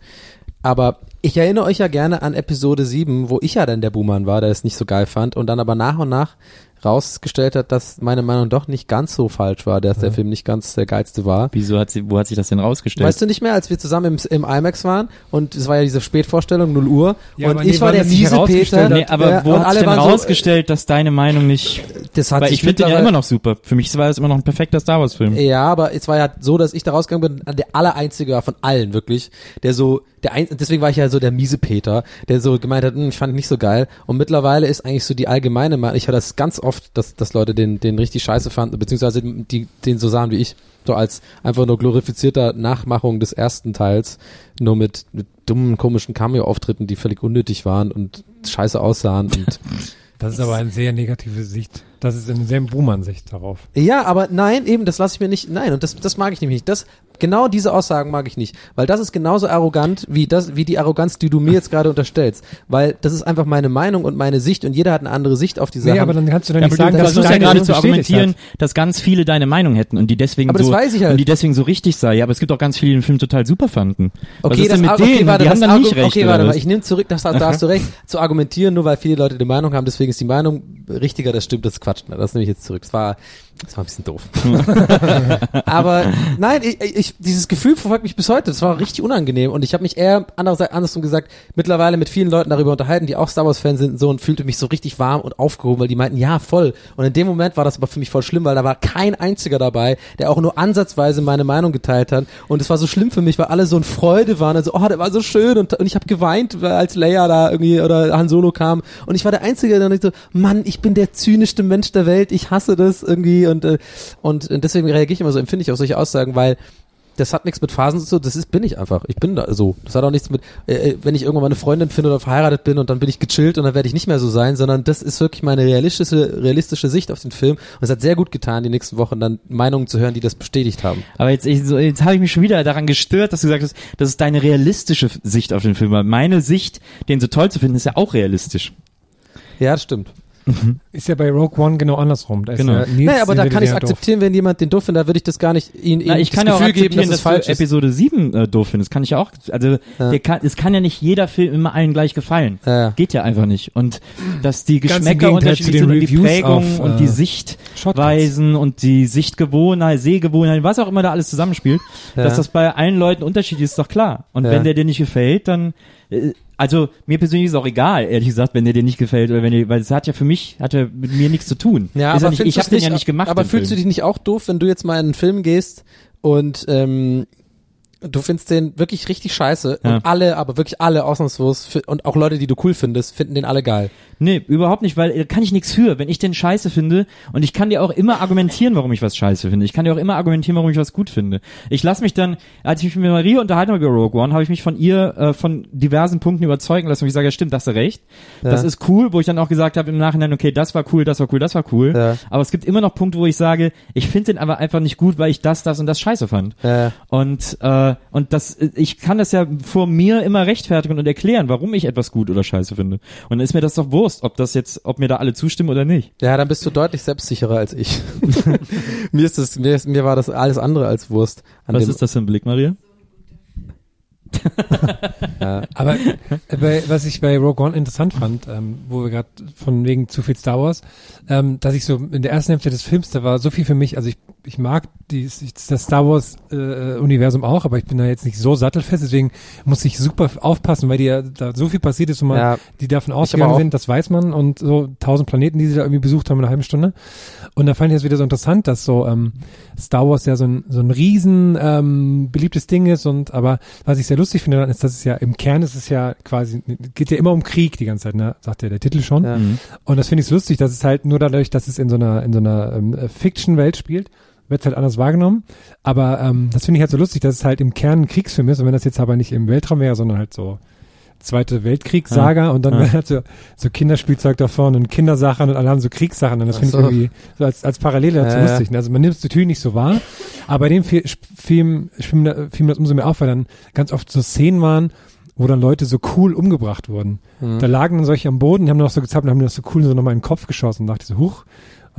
Aber ich erinnere euch ja gerne an Episode 7, wo ich ja dann der Buhmann war, der es nicht so geil fand und dann aber nach und nach rausgestellt hat, dass meine Meinung doch nicht ganz so falsch war, dass der Film nicht ganz der geilste war. Wieso hat sie, wo hat sich das denn rausgestellt? Weißt du nicht mehr, als wir zusammen im, im IMAX waren und es war ja diese Spätvorstellung 0 Uhr Ja, und aber nee, ich war der das miese herausgestellt Peter. nee, aber ja, wo hat sich denn waren so, rausgestellt, dass deine Meinung nicht, das hat weil ich finde den ja immer noch super. Für mich war es immer noch ein perfekter Star Wars Film. Ja, aber es war ja so, dass ich da rausgegangen bin, der allereinzige war von allen wirklich, der so, der ein, deswegen war ich ja so der miese Peter, der so gemeint hat, hm, ich fand nicht so geil. Und mittlerweile ist eigentlich so die allgemeine Meinung, ich höre das ganz oft, dass, dass Leute den, den richtig scheiße fanden, beziehungsweise die, den so sahen wie ich. So als einfach nur glorifizierter Nachmachung des ersten Teils, nur mit, mit dummen, komischen Cameo-Auftritten, die völlig unnötig waren und scheiße aussahen und das ist aber eine sehr negative Sicht. Das ist eine sehr Buhmann-Sicht darauf. Ja, aber nein, eben, das lasse ich mir nicht, nein, und das, das mag ich nämlich nicht. Das, genau diese Aussagen mag ich nicht, weil das ist genauso arrogant wie das, wie die Arroganz, die du mir jetzt gerade unterstellst, weil das ist einfach meine Meinung und meine Sicht und jeder hat eine andere Sicht auf die Sache. Nee, aber dann kannst du doch Ja, nicht sagen, du dass versuchst ja gerade so zu argumentieren, hat. dass ganz viele deine Meinung hätten und die deswegen Aber das so weiß ich halt. und die deswegen so richtig sei. Ja, aber es gibt auch ganz viele, die den Film total super fanden. Was Okay, das, mit okay, denen? warte, die haben das dann nicht recht. okay, warte mal, ich nehme zurück, das, da hast du recht, zu argumentieren, nur weil viele Leute die Meinung haben, deswegen ist die Meinung richtiger, das stimmt, das ist Quatsch. Ne? Das nehme ich jetzt zurück. Das war, Das war ein bisschen doof. Aber nein, ich, ich, dieses Gefühl verfolgt mich bis heute. Das war richtig unangenehm und ich habe mich eher andererseits andersrum gesagt mittlerweile mit vielen Leuten darüber unterhalten, die auch Star Wars Fans sind und so und fühlte mich so richtig warm und aufgehoben, weil die meinten ja voll. Und in dem Moment war das aber für mich voll schlimm, weil da war kein einziger dabei, der auch nur ansatzweise meine Meinung geteilt hat. Und es war so schlimm für mich, weil alle so in Freude waren, also oh, der war so schön und, und ich habe geweint, als Leia da irgendwie oder Han Solo kam und ich war der Einzige, der nicht so, Mann, ich bin der zynischste Mensch der Welt, ich hasse das irgendwie und äh, und deswegen reagiere ich immer so empfinde ich auf solche Aussagen, weil das hat nichts mit Phasen zu tun, das ist, bin ich einfach. Ich bin da so. Das hat auch nichts mit, äh, äh, wenn ich irgendwann mal eine Freundin finde oder verheiratet bin und dann bin ich gechillt und dann werde ich nicht mehr so sein, sondern das ist wirklich meine realistische, realistische Sicht auf den Film. Und es hat sehr gut getan, die nächsten Wochen dann Meinungen zu hören, die das bestätigt haben. Aber jetzt, ich, so, jetzt habe ich mich schon wieder daran gestört, dass du gesagt hast, das ist deine realistische Sicht auf den Film. Weil meine Sicht, den so toll zu finden, ist ja auch realistisch. Ja, das stimmt. Ist ja bei Rogue One genau andersrum. Da ist Genau. ja Naja, aber da kann ich es der doof. akzeptieren, wenn jemand den doof findet, da würde ich das gar nicht ihn, Na, ich das kann ja auch akzeptieren, geben, dass dass falsch du. Episode 7 äh, doof findest. Kann ich ja auch. Also Ja. der kann, es kann ja nicht jeder Film immer allen gleich gefallen. Ja. Geht ja einfach nicht. Und dass die Geschmäcker unterschiedlich sind und die Reviews Prägung auf, und äh, die Sichtweisen und die Sichtgewohnheit, Sehgewohnheit, was auch immer da alles zusammenspielt, Ja. dass das bei allen Leuten unterschiedlich ist, ist doch klar. Und Ja. wenn der dir nicht gefällt, dann äh, also mir persönlich ist auch egal, ehrlich gesagt, wenn der dir nicht gefällt oder wenn dir, weil es hat ja für mich, hat ja mit mir nichts zu tun. Ja, ist aber ja nicht, ich habe den ja nicht gemacht. Aber fühlst Film. du dich nicht auch doof, wenn du jetzt mal in einen Film gehst und ähm, du findest den wirklich richtig scheiße Ja. und alle, aber wirklich alle ausnahmslos und auch Leute, die du cool findest, finden den alle geil. Nee, überhaupt nicht, weil da kann ich nichts für. Wenn ich den scheiße finde und ich kann dir auch immer argumentieren, warum ich was scheiße finde. Ich kann dir auch immer argumentieren, warum ich was gut finde. Ich lasse mich dann, als ich mich mit Maria unterhalten habe über Rogue One, habe ich mich von ihr äh, von diversen Punkten überzeugen lassen und ich sage, ja stimmt, das hast du recht. Ja. Das ist cool, wo ich dann auch gesagt habe im Nachhinein, okay, das war cool, das war cool, das war cool. Ja. Aber es gibt immer noch Punkte, wo ich sage, ich finde den aber einfach nicht gut, weil ich das, das und das scheiße fand. Und äh, und das, ich kann das ja vor mir immer rechtfertigen und erklären, warum ich etwas gut oder scheiße finde. Und dann ist mir das doch Wurst, ob das jetzt, ob mir da alle zustimmen oder nicht. Ja, dann bist du deutlich selbstsicherer als ich. mir ist das, mir, ist, mir war das alles andere als Wurst. An Was dem, ist das für ein Blick, Maria? Ja. Aber äh, bei, was ich bei Rogue One interessant fand, ähm, wo wir gerade von wegen zu viel Star Wars, ähm, dass ich so in der ersten Hälfte des Films, da war so viel für mich, also ich, ich mag die, das Star Wars äh, Universum auch, aber ich bin da jetzt nicht so sattelfest, deswegen muss ich super aufpassen, weil die ja, da so viel passiert ist, wo man, Ja. die davon ausgegangen sind, das weiß man und so tausend Planeten, die sie da irgendwie besucht haben in einer halben Stunde. Und da fand ich das wieder so interessant, dass so ähm, Star Wars ja so ein, so ein riesen ähm, beliebtes Ding ist und aber was ich sehr lustig finde dann ist, dass es ja im Kern ist es ja quasi, geht ja immer um Krieg die ganze Zeit, ne? sagt ja der Titel schon. Ja. Und das finde ich so lustig, dass es halt nur dadurch, dass es in so einer, in so einer ähm, äh, Fiction-Welt spielt, wird es halt anders wahrgenommen. Aber ähm, das finde ich halt so lustig, dass es halt im Kern ein Kriegsfilm ist und wenn das jetzt aber nicht im Weltraum wäre, sondern halt so Zweite Weltkriegssaga und dann Ja. wäre halt so, so Kinderspielzeug da vorne und Kindersachen und alle haben so Kriegssachen und das finde ich irgendwie so als, als Parallele dazu Ja, ja. lustig. ne? Also man nimmt es natürlich nicht so wahr, aber bei dem Fi- Film fiel mir fiel mir das umso mehr auf, weil dann ganz oft so Szenen waren, wo dann Leute so cool umgebracht wurden. Mhm. Da lagen dann solche am Boden, die haben noch so gezappt und haben mir das so cool so nochmal in den Kopf geschossen und dachte so, huch.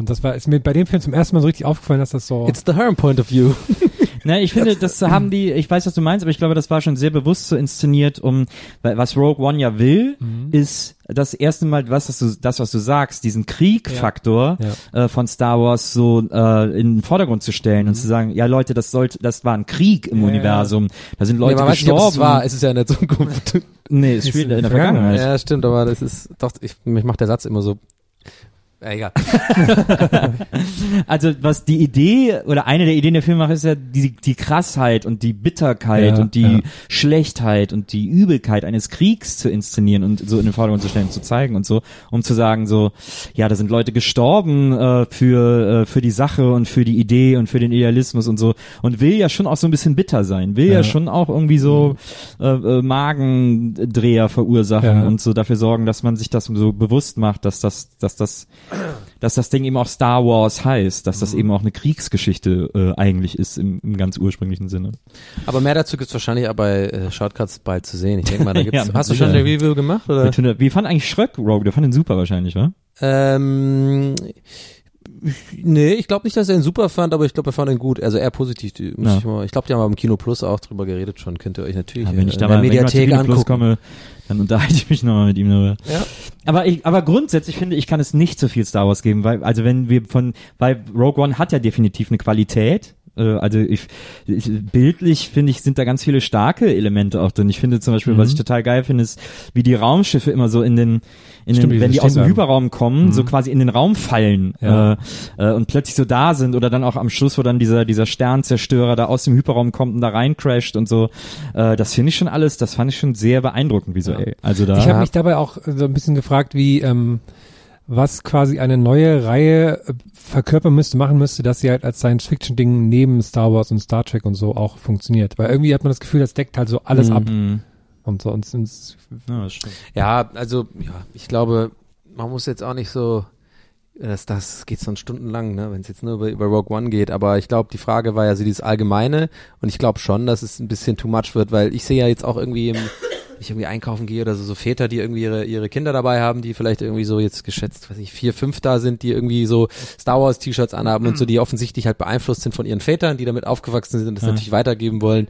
Und das war, ist mir bei dem Film zum ersten Mal so richtig aufgefallen, dass das so, It's the Herm point of view. Na, ich finde, das haben die, ich weiß, was du meinst, aber ich glaube, das war schon sehr bewusst so inszeniert, um, weil was Rogue One ja will, ist das erste Mal, was das, du, das was du sagst, diesen Kriegfaktor Ja. äh, von Star Wars so äh, in den Vordergrund zu stellen und zu sagen, ja Leute, das sollte, das war ein Krieg im Ja, ja. Universum, da sind Leute nee, weiß nicht, gestorben. es war. Es ist ja in der Zukunft. nee, es spielt in der. Vergangenheit. ja, stimmt, aber das ist doch, ich, mich macht der Satz immer so. Ja, egal. Also was die Idee oder eine der Ideen der Filmemacher ist ja die, die Krassheit und die Bitterkeit Ja, und die ja. Schlechtheit und die Übelkeit eines Kriegs zu inszenieren und so in den Vordergrund zu stellen, zu zeigen und so, um zu sagen so, ja, da sind Leute gestorben äh, für äh, für die Sache und für die Idee und für den Idealismus und so und will ja schon auch so ein bisschen bitter sein, will ja, Ja. schon auch irgendwie so äh, äh, Magendreher verursachen Ja. und so dafür sorgen, dass man sich das so bewusst macht, dass das dass das dass das Ding eben auch Star Wars heißt, dass Mhm. das eben auch eine Kriegsgeschichte äh, eigentlich ist im, im ganz ursprünglichen Sinne. Aber mehr dazu gibt's wahrscheinlich auch bei äh, Shortcuts bald zu sehen. Ich denke mal, da gibt's. Ja, hast du schon Sicherheit. Review gemacht oder? Mit 100 Wie fand eigentlich Schröck Rogue? Der fand den super wahrscheinlich, wa? Ähm, Nee, ich glaube nicht, dass er ihn super fand, aber ich glaube, er fand ihn gut. Also eher positiv. Ja. ich ich glaube, die haben wir im Kino Plus auch drüber geredet schon. Könnt ihr euch natürlich Ja, wenn ich da in der mal wenn ich mal Mediathek Kino Plus angucken. komme, dann unterhalte ich mich nochmal mit ihm darüber. Ja. Aber ich, aber grundsätzlich finde ich, kann es nicht so viel Star Wars geben, weil, also wenn wir von, weil Rogue One hat ja definitiv eine Qualität. Äh, Also ich, ich bildlich finde ich, sind da ganz viele starke Elemente auch drin. Ich finde zum Beispiel, was Mhm. ich total geil finde, ist, wie die Raumschiffe immer so in den, in Stimmt, den wenn die aus dem. Hyperraum kommen, Mhm. so quasi in den Raum fallen Ja. äh, äh, und plötzlich so da sind oder dann auch am Schluss, wo dann dieser dieser Sternzerstörer da aus dem Hyperraum kommt und da reincrasht und so. Äh, das finde ich schon alles, das fand ich schon sehr beeindruckend visuell. Also da Ich habe mich dabei auch so ein bisschen gefragt, wie ähm, was quasi eine neue Reihe äh, verkörpern müsste, machen müsste, dass sie halt als Science-Fiction-Ding neben Star Wars und Star Trek und so auch funktioniert. Weil irgendwie hat man das Gefühl, das deckt halt so alles ab Mhm. und so. Und es- Ja. Ja, also ja, ich glaube, man muss jetzt auch nicht so, das, das geht schon stundenlang, ne, wenn es jetzt nur über, über Rogue One geht. Aber ich glaube, die Frage war ja so dieses Allgemeine und ich glaube schon, dass es ein bisschen too much wird, weil ich sehe ja jetzt auch irgendwie im ich irgendwie einkaufen gehe oder so, so Väter, die irgendwie ihre, ihre Kinder dabei haben, die vielleicht irgendwie so jetzt geschätzt, weiß ich, vier, fünf da sind, die irgendwie so Star Wars T-Shirts anhaben und so, die offensichtlich halt beeinflusst sind von ihren Vätern, die damit aufgewachsen sind und das Ja. natürlich weitergeben wollen.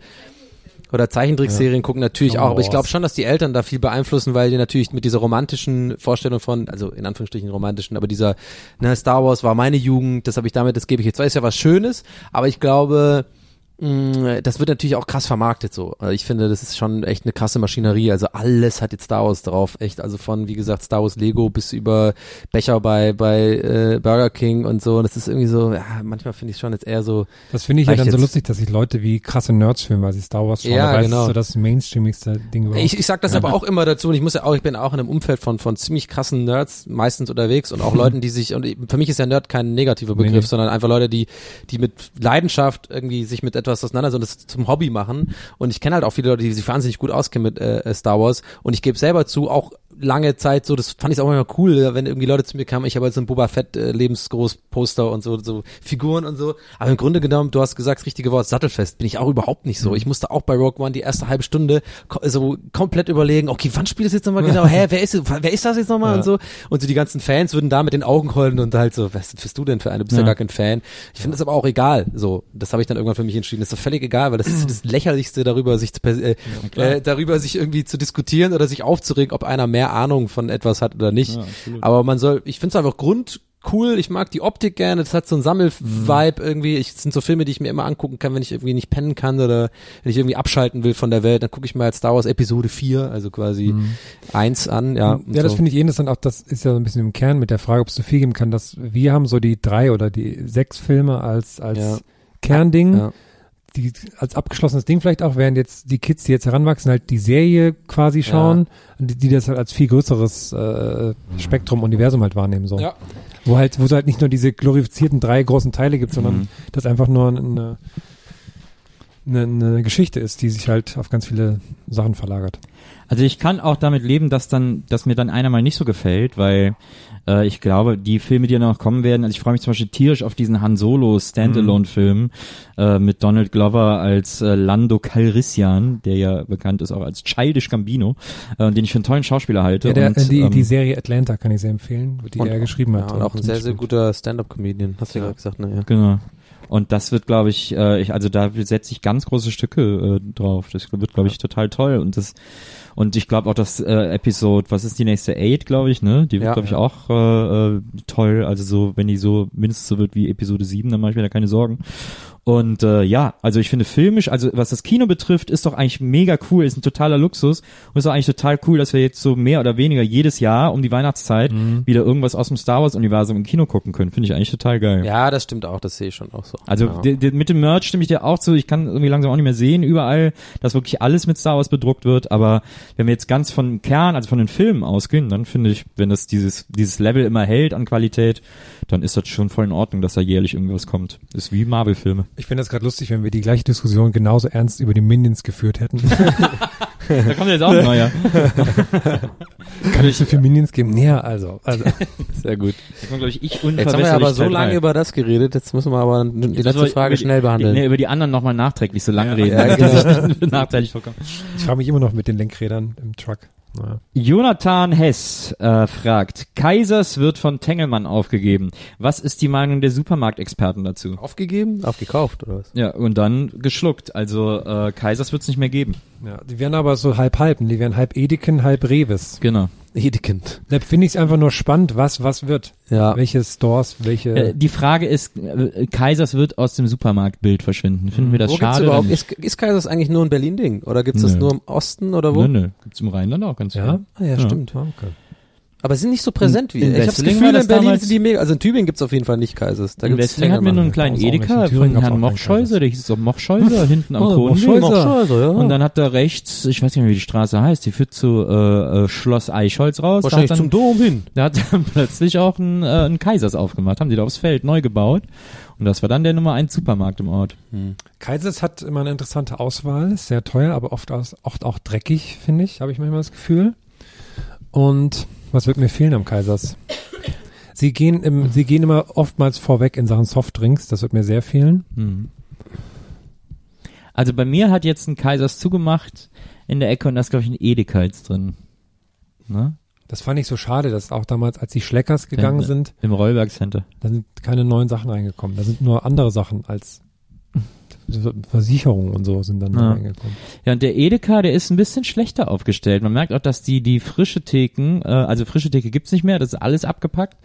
Oder Zeichentrickserien gucken natürlich auch, aber ich glaube schon, dass die Eltern da viel beeinflussen, weil die natürlich mit dieser romantischen Vorstellung von, also in Anführungsstrichen romantischen, aber dieser, ne, Star Wars war meine Jugend, das habe ich damit, das gebe ich jetzt, weil ist ja was Schönes, aber ich glaube, das wird natürlich auch krass vermarktet so. Also ich finde, das ist schon echt eine krasse Maschinerie. Also alles hat jetzt Star Wars drauf, echt. Also von wie gesagt Star Wars Lego bis über Becher bei bei äh, Burger King und so. Und das ist irgendwie so. Ja, manchmal finde ich schon jetzt eher so. das finde ich ja dann so lustig, dass sich Leute wie krasse Nerds fühlen, weil sie Star Wars schauen. Ja, Dabei ist genau. so das mainstreamigste Ding überhaupt. Ich, ich sag das aber auch immer dazu und ich muss ja auch, ich bin auch in einem Umfeld von von ziemlich krassen Nerds meistens unterwegs und auch Leuten, die sich und für mich ist ja Nerd kein negativer Nee, Begriff, nee. sondern einfach Leute, die die mit Leidenschaft irgendwie sich mit etwas auseinandersetzen und das zum Hobby machen. Und ich kenne halt auch viele Leute, die sich wahnsinnig gut auskennen mit äh, Star Wars. Und ich gebe selber zu, auch lange Zeit so, das fand ich auch immer cool, wenn irgendwie Leute zu mir kamen, ich habe halt so ein Boba Fett äh, lebensgroß Poster und so so Figuren und so, aber im Grunde genommen, du hast gesagt, das richtige Wort sattelfest, bin ich auch überhaupt nicht so. Ich musste auch bei Rogue One die erste halbe Stunde ko so komplett überlegen, okay, wann spielt es jetzt nochmal genau? Hä, wer ist wer ist das jetzt nochmal Ja. und so und so die ganzen Fans würden da mit den Augen heulen und halt so, was bist du denn für eine? Du bist ja, Ja. gar kein Fan. Ich finde das aber auch egal, so. Das habe ich dann irgendwann für mich entschieden. Das ist doch völlig egal, weil das ist das lächerlichste darüber sich zu, äh, äh, darüber sich irgendwie zu diskutieren oder sich aufzuregen, ob einer mehr Ahnung von etwas hat oder nicht. Ja. Aber man soll, ich finde es einfach Grund cool, ich mag die Optik gerne, das hat so einen Sammel-Vibe irgendwie. Ich, das sind so Filme, die ich mir immer angucken kann, wenn ich irgendwie nicht pennen kann oder wenn ich irgendwie abschalten will von der Welt, dann gucke ich mir halt Star Wars Episode 4, also quasi eins an, ja. ja, das so. finde ich eh interessant. Auch das ist ja so ein bisschen im Kern mit der Frage, ob es so viel geben kann, dass wir haben so die drei oder die sechs Filme als, als Ja. Kernding, Ja. Die als abgeschlossenes Ding vielleicht auch, während jetzt die Kids, die jetzt heranwachsen, halt die Serie quasi schauen, die, die das halt als viel größeres äh, Spektrum, Universum halt wahrnehmen so. Ja. Wo halt, wo es halt nicht nur diese glorifizierten drei großen Teile gibt, sondern Mhm. das einfach nur eine, eine, eine Geschichte ist, die sich halt auf ganz viele Sachen verlagert. Also ich kann auch damit leben, dass dann, dass mir dann einer mal nicht so gefällt, weil äh, ich glaube, die Filme, die noch kommen werden, also ich freue mich zum Beispiel tierisch auf diesen Han Solo Standalone-Film äh, mit Donald Glover als äh, Lando Calrissian, der ja bekannt ist auch als Childish Gambino, äh, den ich für einen tollen Schauspieler halte. Ja, der, und, äh, die, ähm, die Serie Atlanta kann ich sehr empfehlen, die Und- er geschrieben Ja, hat. und auch ein sehr, sehr guter Stand-Up-Comedian, hast du ja gerade gesagt, ne? Ja. Genau. Und das wird, glaube ich, äh, ich, also da setze ich ganz große Stücke äh, drauf. Das wird, glaube ich, total toll. Und das und ich glaube auch, dass äh, Episode, was ist die nächste Eight, glaube ich, ne? Die wird, Ja. glaube ich, auch äh, äh, toll. Also so, wenn die so mindestens so wird wie Episode 7, dann mache ich mir da keine Sorgen. Und äh, ja, also ich finde filmisch, also was das Kino betrifft, ist doch eigentlich mega cool, ist ein totaler Luxus und ist doch eigentlich total cool, dass wir jetzt so mehr oder weniger jedes Jahr um die Weihnachtszeit wieder irgendwas aus dem Star Wars Universum im Kino gucken können. Finde ich eigentlich total geil. ja, das stimmt auch, das sehe ich schon auch so. Also ja. mit dem Merch stimme ich dir auch zu. Ich kann irgendwie langsam auch nicht mehr sehen überall, dass wirklich alles mit Star Wars bedruckt wird. Aber wenn wir jetzt ganz von Kern, also von den Filmen ausgehen, dann finde ich, wenn das dieses dieses Level immer hält an Qualität, dann ist das schon voll in Ordnung, dass da jährlich irgendwas kommt. Ist wie Marvel-Filme. Ich finde das gerade lustig, wenn wir die gleiche Diskussion genauso ernst über die Minions geführt hätten. Da kommt jetzt auch ein neuer. Kann ich so viel Minions geben? Ja, also. also. sehr gut. Da kommt, ich, ich Jetzt haben wir aber so Teil lange über das geredet, jetzt müssen wir aber die Jetzt letzte Frage die- schnell behandeln. Nee, über die anderen nochmal nachträglich so lange reden, Ja, damit das nicht nachteilig vorkommt. Ich frage mich immer noch mit den Lenkrädern im Truck. Ja. Jonathan Hess äh, fragt, Kaisers wird von Tengelmann aufgegeben. Was ist die Meinung der Supermarktexperten dazu? Aufgegeben? Aufgekauft, oder was? Ja, und dann geschluckt. Also äh, Kaisers wird es nicht mehr geben. Ja, die werden aber so halb halb. Die werden halb Edeken, halb Revis. Genau. Edekind. Da finde ich es einfach nur spannend, was was wird. Ja. Welche Stores, welche. Äh, die Frage ist, äh, Kaisers wird aus dem Supermarktbild verschwinden. Finden wir das Wo gibt's schade? überhaupt, ist, ist Kaisers eigentlich nur ein Berlin-Ding? Oder gibt's das Nö. nur im Osten oder wo? Nö, nö. Gibt's im Rheinland auch ganz ja? viel. Ah, ja, stimmt. Ah, okay. Aber sind nicht so präsent wie. In Ich habe das Gefühl, das in Berlin sind die mega. Also in Tübingen gibt's auf jeden Fall nicht Kaisers. Da In gibt's Wesseling hatten wir nur einen kleinen Edeka von Herrn Mochscheuser, der hieß so Mochscheuser, hinten am Oh, Kronweg. Mochscheuser. ja. Und dann hat er rechts, ich weiß nicht mehr, wie die Straße heißt, die führt zu äh, äh, Schloss Eichholz raus. Wahrscheinlich da hat zum dann, Dom hin. Da hat dann plötzlich auch ein, äh, ein Kaisers aufgemacht, haben die da aufs Feld neu gebaut. Und das war dann der Nummer 1 Supermarkt im Ort. Kaisers hat immer eine interessante Auswahl, ist sehr teuer, aber oft, aus, oft auch dreckig, finde ich, habe ich manchmal das Gefühl. Und was wird mir fehlen am Kaisers? Sie gehen, im, sie gehen immer oftmals vorweg in Sachen Softdrinks, das wird mir sehr fehlen. Mhm. Also bei mir hat jetzt ein Kaisers zugemacht in der Ecke und da ist, glaube ich, ein Edeka jetzt drin. Ne? Das fand ich so schade, dass auch damals, als die Schleckers gegangen Ja, sind, Im Rollberg Center. da sind keine neuen Sachen reingekommen. Da sind nur andere Sachen als Versicherungen und so sind dann Ja. reingekommen. Ja, und der Edeka, der ist ein bisschen schlechter aufgestellt. Man merkt auch, dass die die frische Theken, äh, also frische Theke gibt's nicht mehr, das ist alles abgepackt.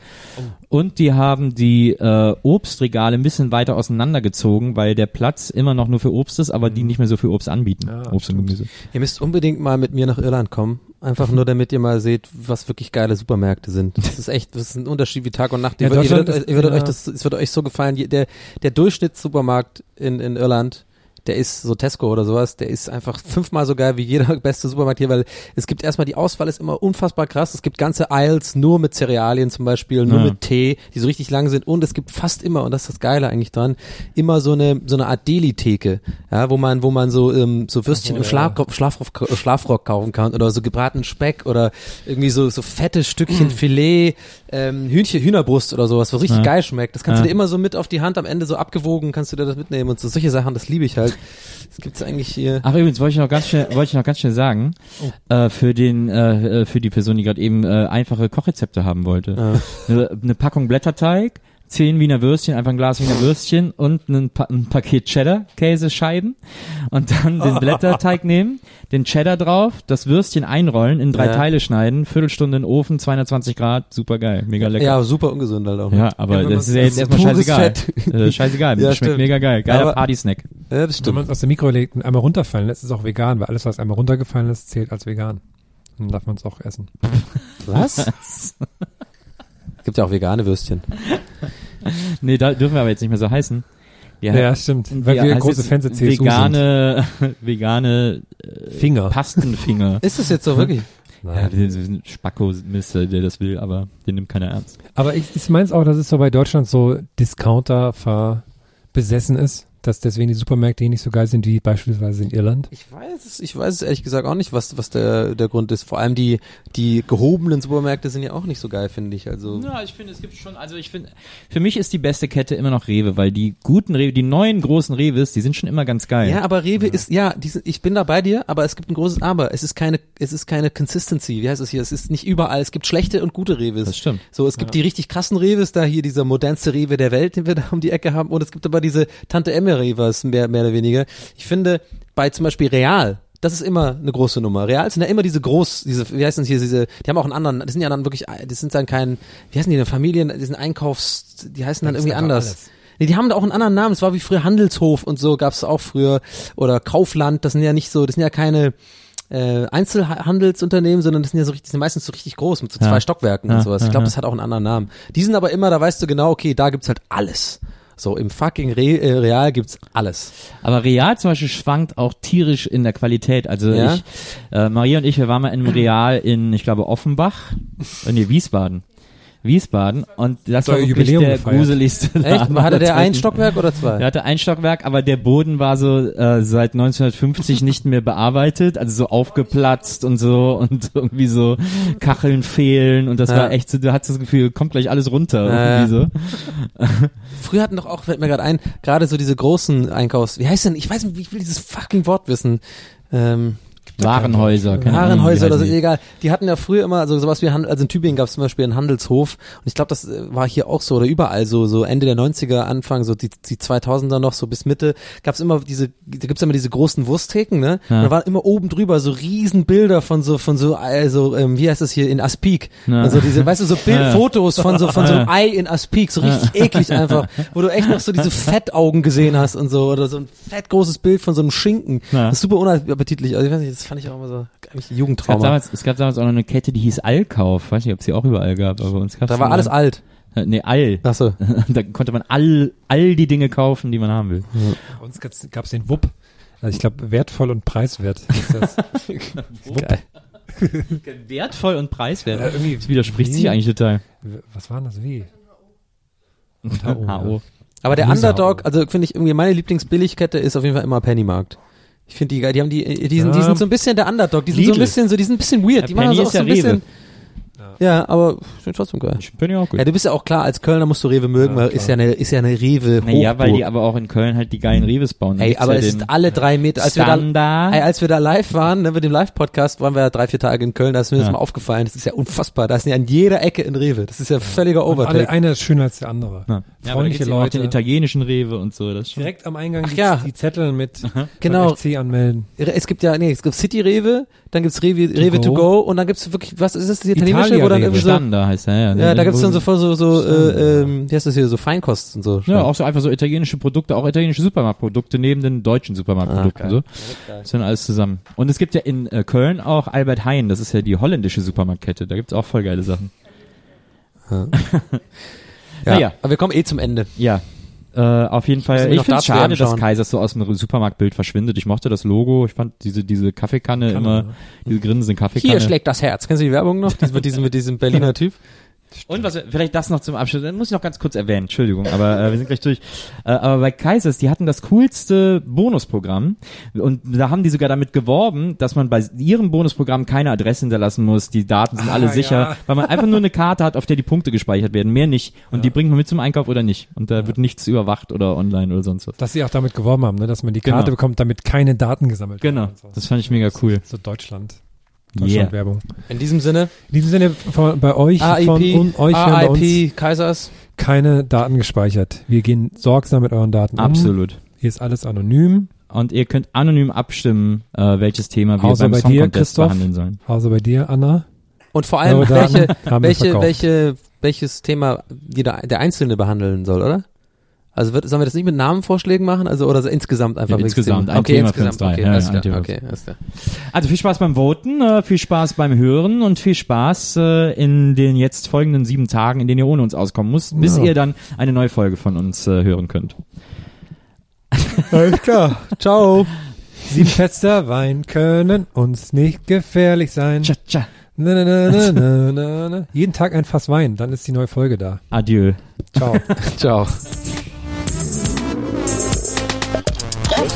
Und die haben die äh, Obstregale ein bisschen weiter auseinandergezogen, weil der Platz immer noch nur für Obst ist, aber die nicht mehr so viel Obst anbieten. Ja, Obst und. Gemüse. Ihr müsst unbedingt mal mit mir nach Irland kommen. Einfach nur, damit ihr mal seht, was wirklich geile Supermärkte sind. Das ist echt, das ist ein Unterschied wie Tag und Nacht. Ja, ihr, würdet- ihr, würdet, ja. euch das, es würde euch so gefallen. Der, der Durchschnittssupermarkt in, in Irland, der ist so Tesco oder sowas, der ist einfach fünfmal so geil wie jeder beste Supermarkt hier, weil es gibt erstmal die Auswahl ist immer unfassbar krass. Es gibt ganze Aisles nur mit Cerealien zum Beispiel, nur Ja. mit Tee, die so richtig lang sind und es gibt fast immer, und das ist das Geile eigentlich dran, immer so eine, so eine Art Deli-Theke, ja, wo man, wo man so, ähm, so Würstchen Ach im so, Schlafrock, Schlafrock, Schlafrock kaufen kann oder so gebratenen Speck oder irgendwie so, so fette Stückchen Filet, ähm, Hühnchen, Hühnerbrust oder sowas, was richtig Ja. geil schmeckt. Das kannst Ja. du dir immer so mit auf die Hand am Ende so abgewogen, kannst du dir das mitnehmen und so solche Sachen, das liebe ich halt. Das gibt's eigentlich hier. Ach übrigens, wollte ich noch ganz schnell, wollte ich noch ganz schnell sagen, äh, für den, äh, äh, für die Person, die gerade eben äh, einfache Kochrezepte haben wollte. Ja. Eine, eine Packung Blätterteig, zehn Wiener Würstchen, einfach ein Glas Wiener Würstchen und ein, pa ein Paket Cheddar, Käsescheiben und dann den Blätterteig nehmen, den Cheddar drauf, das Würstchen einrollen, in drei Ja. Teile schneiden, Viertelstunde in den Ofen, 220 Grad, super geil, mega lecker. Ja, super ungesund halt auch. Ja, aber Ja, wenn das ist ja jetzt das ist erstmal scheißegal. Fett. Äh, scheißegal, Ja, schmeckt stimmt. mega geil. Geiler Aber- Partysnack. Ja, das Wenn stimmt. man es aus der Mikrowelle einmal runterfallen lässt, ist es auch vegan, weil alles, was einmal runtergefallen ist, zählt als vegan. Dann darf man es auch essen. Was? Gibt ja auch vegane Würstchen. Nee, da dürfen wir aber jetzt nicht mehr so heißen. Ja, stimmt. Weil wir große Fans der CSU vegane, vegane sind. Finger. Pastenfinger. Ist das jetzt so wirklich? ja, wir sind Spacko-Mist, der das will, aber den nimmt keiner ernst. Aber ich, ich meine es auch, dass es so bei Deutschland so Discounter besessen ist, dass deswegen die Supermärkte hier nicht so geil sind wie beispielsweise in Irland. Ich weiß es, ich weiß es ehrlich gesagt auch nicht, was, was der, der Grund ist. Vor allem die, die gehobenen Supermärkte sind ja auch nicht so geil, finde ich. Also, Ja, ich finde, es gibt schon, also ich finde, für mich ist die beste Kette immer noch Rewe, weil die guten Rewe, die neuen großen Rewes, die sind schon immer ganz geil. Ja, aber Rewe ist, ja, die sind, ich bin da bei dir, aber es gibt ein großes Aber. Es ist keine, es ist keine Consistency. Wie heißt es hier? Es ist nicht überall. Es gibt schlechte und gute Rewes. Das stimmt. So, es gibt die richtig krassen Rewes, da hier dieser modernste Rewe der Welt, den wir da um die Ecke haben. Und es gibt aber diese Tante Emme Rewes, mehr, mehr oder weniger. Ich finde, bei zum Beispiel Real, das ist immer eine große Nummer. Real sind ja immer diese groß, diese, wie heißt das hier, diese, die haben auch einen anderen, das sind ja dann wirklich, das sind dann kein, wie heißen die denn, Familien, die sind Einkaufs, die heißen dann irgendwie anders. alles. Nee, die haben da auch einen anderen Namen. Es war wie früher Handelshof und so gab's auch früher. Oder Kaufland, das sind ja nicht so, das sind ja keine äh, Einzelhandelsunternehmen, sondern das sind ja so richtig, die sind meistens so richtig groß mit so Ja. zwei Stockwerken Ja, und sowas. Ich glaube, ja. das hat auch einen anderen Namen. Die sind aber immer, da weißt du genau, okay, da gibt's halt alles. So, im fucking Re äh, Real gibt's alles. Aber Real zum Beispiel schwankt auch tierisch in der Qualität. Also Ja? ich, äh, Maria und ich, wir waren mal in einem Real in, ich glaube, Offenbach, äh, nee, Wiesbaden. Wiesbaden und das war wirklich Jubiläum der gefeiert. gruseligste Echt? Laden Hatte aller der ein. Stockwerk oder zwei? Er hatte ein Stockwerk, aber der Boden war so äh, seit 1950 nicht mehr bearbeitet, also so aufgeplatzt und so und irgendwie so Kacheln fehlen und das Ja. war echt so, du hattest das Gefühl, kommt gleich alles runter Ja, irgendwie so. Früher hatten doch auch, fällt mir gerade ein, gerade so diese großen Einkaufs, wie heißt denn, ich weiß nicht, ich will dieses fucking Wort wissen. Ähm, Warenhäuser. keine Ahnung, Warenhäuser oder so, egal. Die hatten ja früher immer, also sowas wie, Han- also in Tübingen gab es zum Beispiel einen Handelshof und ich glaube, das äh, war hier auch so oder überall so, so Ende der 90er, Anfang, so die, die 2000er noch, so bis Mitte, gab es immer diese, da gibt's immer diese großen Wursttheken, ne? Ja. Und da waren immer oben drüber so riesen Bilder von so, von so, also, ähm, wie heißt das hier, in Aspik. Ja. Also diese, weißt du, so Bildfotos von so, von so einem Ja. Ei in Aspik, so richtig eklig einfach, wo du echt noch so diese Fettaugen gesehen hast und so, oder so ein fett großes Bild von so einem Schinken. Ja. Das ist super unappetitlich. Also ich weiß nicht, das fand ich auch immer so, eigentlich Es gab, Jugendtrauma. damals, es gab damals auch noch eine Kette, die hieß Allkauf. Weiß nicht, ob sie auch überall gab, aber uns gab's Da war alles alt. Nee, All. Ach so. da konnte man all, all die Dinge kaufen, die man haben will. Bei uns gab es den WUP. Also ich glaube, wertvoll und preiswert. Ist das. Geil. Wertvoll und preiswert. Ja, irgendwie- das widerspricht sich eigentlich total. Was war denn das? Wie? Und HO. Aber der Underdog, also finde ich irgendwie meine Lieblingsbilligkette ist auf jeden Fall immer Pennymarkt. Ich finde die geil, die haben die, die sind, die Ja. sind so ein bisschen der Underdog, die sind so ein Lidl. bisschen so, die sind ein bisschen weird, Ja, die machen Penny so auch ist so ja ein bisschen. Rewe. Ja, aber sind trotzdem geil. Ich bin ja auch gut. Ja, du bist ja auch klar, als Kölner musst du Rewe mögen, Ja, weil klar. ist ja eine, ist ja eine Rewe naja, weil die aber auch in Köln halt die geilen Reves bauen. Ey, aber ja es ist alle drei Meter, als wir da, Standard. ey, als wir da live waren, ne, mit dem Live-Podcast, waren wir ja drei, vier Tage in Köln, da ist mir das Ja. mal aufgefallen, das ist ja unfassbar, da ist ja an jeder Ecke in Rewe, das ist ja völliger Und alle, Overtake. einer ist schöner als der andere. Ja. Ja, Freundliche auch Leute. den italienischen Rewe und so. Das schon Direkt am Eingang Ach die, ja. die Zettel mit Genau. FC anmelden. Es gibt ja, nee, es gibt City Rewe, dann gibt's Rewe, Rewe to go. go und dann gibt's wirklich, was ist das, die italienische, Italia wo dann irgendwie so, Standard heißt er, ja. ja, da gibt's dann so voll so, so, äh, ähm, wie heißt das hier, so Feinkost und so. Ja, auch so einfach so italienische Produkte, auch italienische Supermarktprodukte neben den deutschen Supermarktprodukten. Ah, so. Das ist dann alles zusammen. Und es gibt ja in äh, Köln auch Albert Heijn, das ist ja die holländische Supermarktkette. Da gibt's auch voll geile Sachen. Ja. Naja. Aber wir kommen eh zum Ende. Ja. Äh, auf jeden Fall. wir Ich finde Darts schade, dass. Kaisers so aus dem Supermarktbild verschwindet. Ich mochte das Logo. Ich fand diese, diese Kaffeekanne Kanne, immer, ne? diese grinsende Kaffeekanne. Hier schlägt das Herz. Kennst du die Werbung noch? Die, mit diesem, mit diesem Berliner Typ? Und was, vielleicht das noch zum Abschluss, das muss ich noch ganz kurz erwähnen, Entschuldigung, aber äh, wir sind gleich durch. Äh, aber bei Kaisers, die hatten das coolste Bonusprogramm und da haben die sogar damit geworben, dass man bei ihrem Bonusprogramm keine Adresse hinterlassen muss, die Daten sind Ah, alle sicher, ja. weil man einfach nur eine Karte hat, auf der die Punkte gespeichert werden, mehr nicht. Und die bringt man mit zum Einkauf oder nicht. Und da wird nichts überwacht oder online oder sonst was. Dass sie auch damit geworben haben, ne? dass man die Karte Genau. bekommt, damit keine Daten gesammelt Genau, werden. und so. das fand ich mega cool. So Deutschland. Yeah. Deutschland-Werbung. In diesem Sinne, In diesem Sinne, von, bei euch, von AIP, und euch werden bei uns AIP, Kaisers. keine Daten gespeichert. Wir gehen sorgsam mit euren Daten um. Absolut. Hier ist alles anonym. Und ihr könnt anonym abstimmen, äh, welches Thema wir Außer beim bei Song dir, Contest Christoph. behandeln sollen. Außer bei dir, Anna. Und vor allem, welche, welche, welche, welches Thema jeder, der Einzelne behandeln soll, oder? Also wird, sollen wir das nicht mit Namenvorschlägen machen? Also, oder so insgesamt einfach? Ja, insgesamt, ein okay, Thema für insgesamt, uns drei. okay, Ja, alles ja, klar, okay, alles klar. Also viel Spaß beim Voten, äh, viel Spaß beim Hören und viel Spaß äh, in den jetzt folgenden sieben Tagen, in denen ihr ohne uns auskommen müsst, bis Ja. ihr dann eine neue Folge von uns äh, hören könnt. Alles klar. Ciao. Sieben Fester Wein können uns nicht gefährlich sein. Tja, tja. Na, na, na, na, na, na, na. Jeden Tag ein Fass Wein, dann ist die neue Folge da. Adieu. Ciao. Ciao.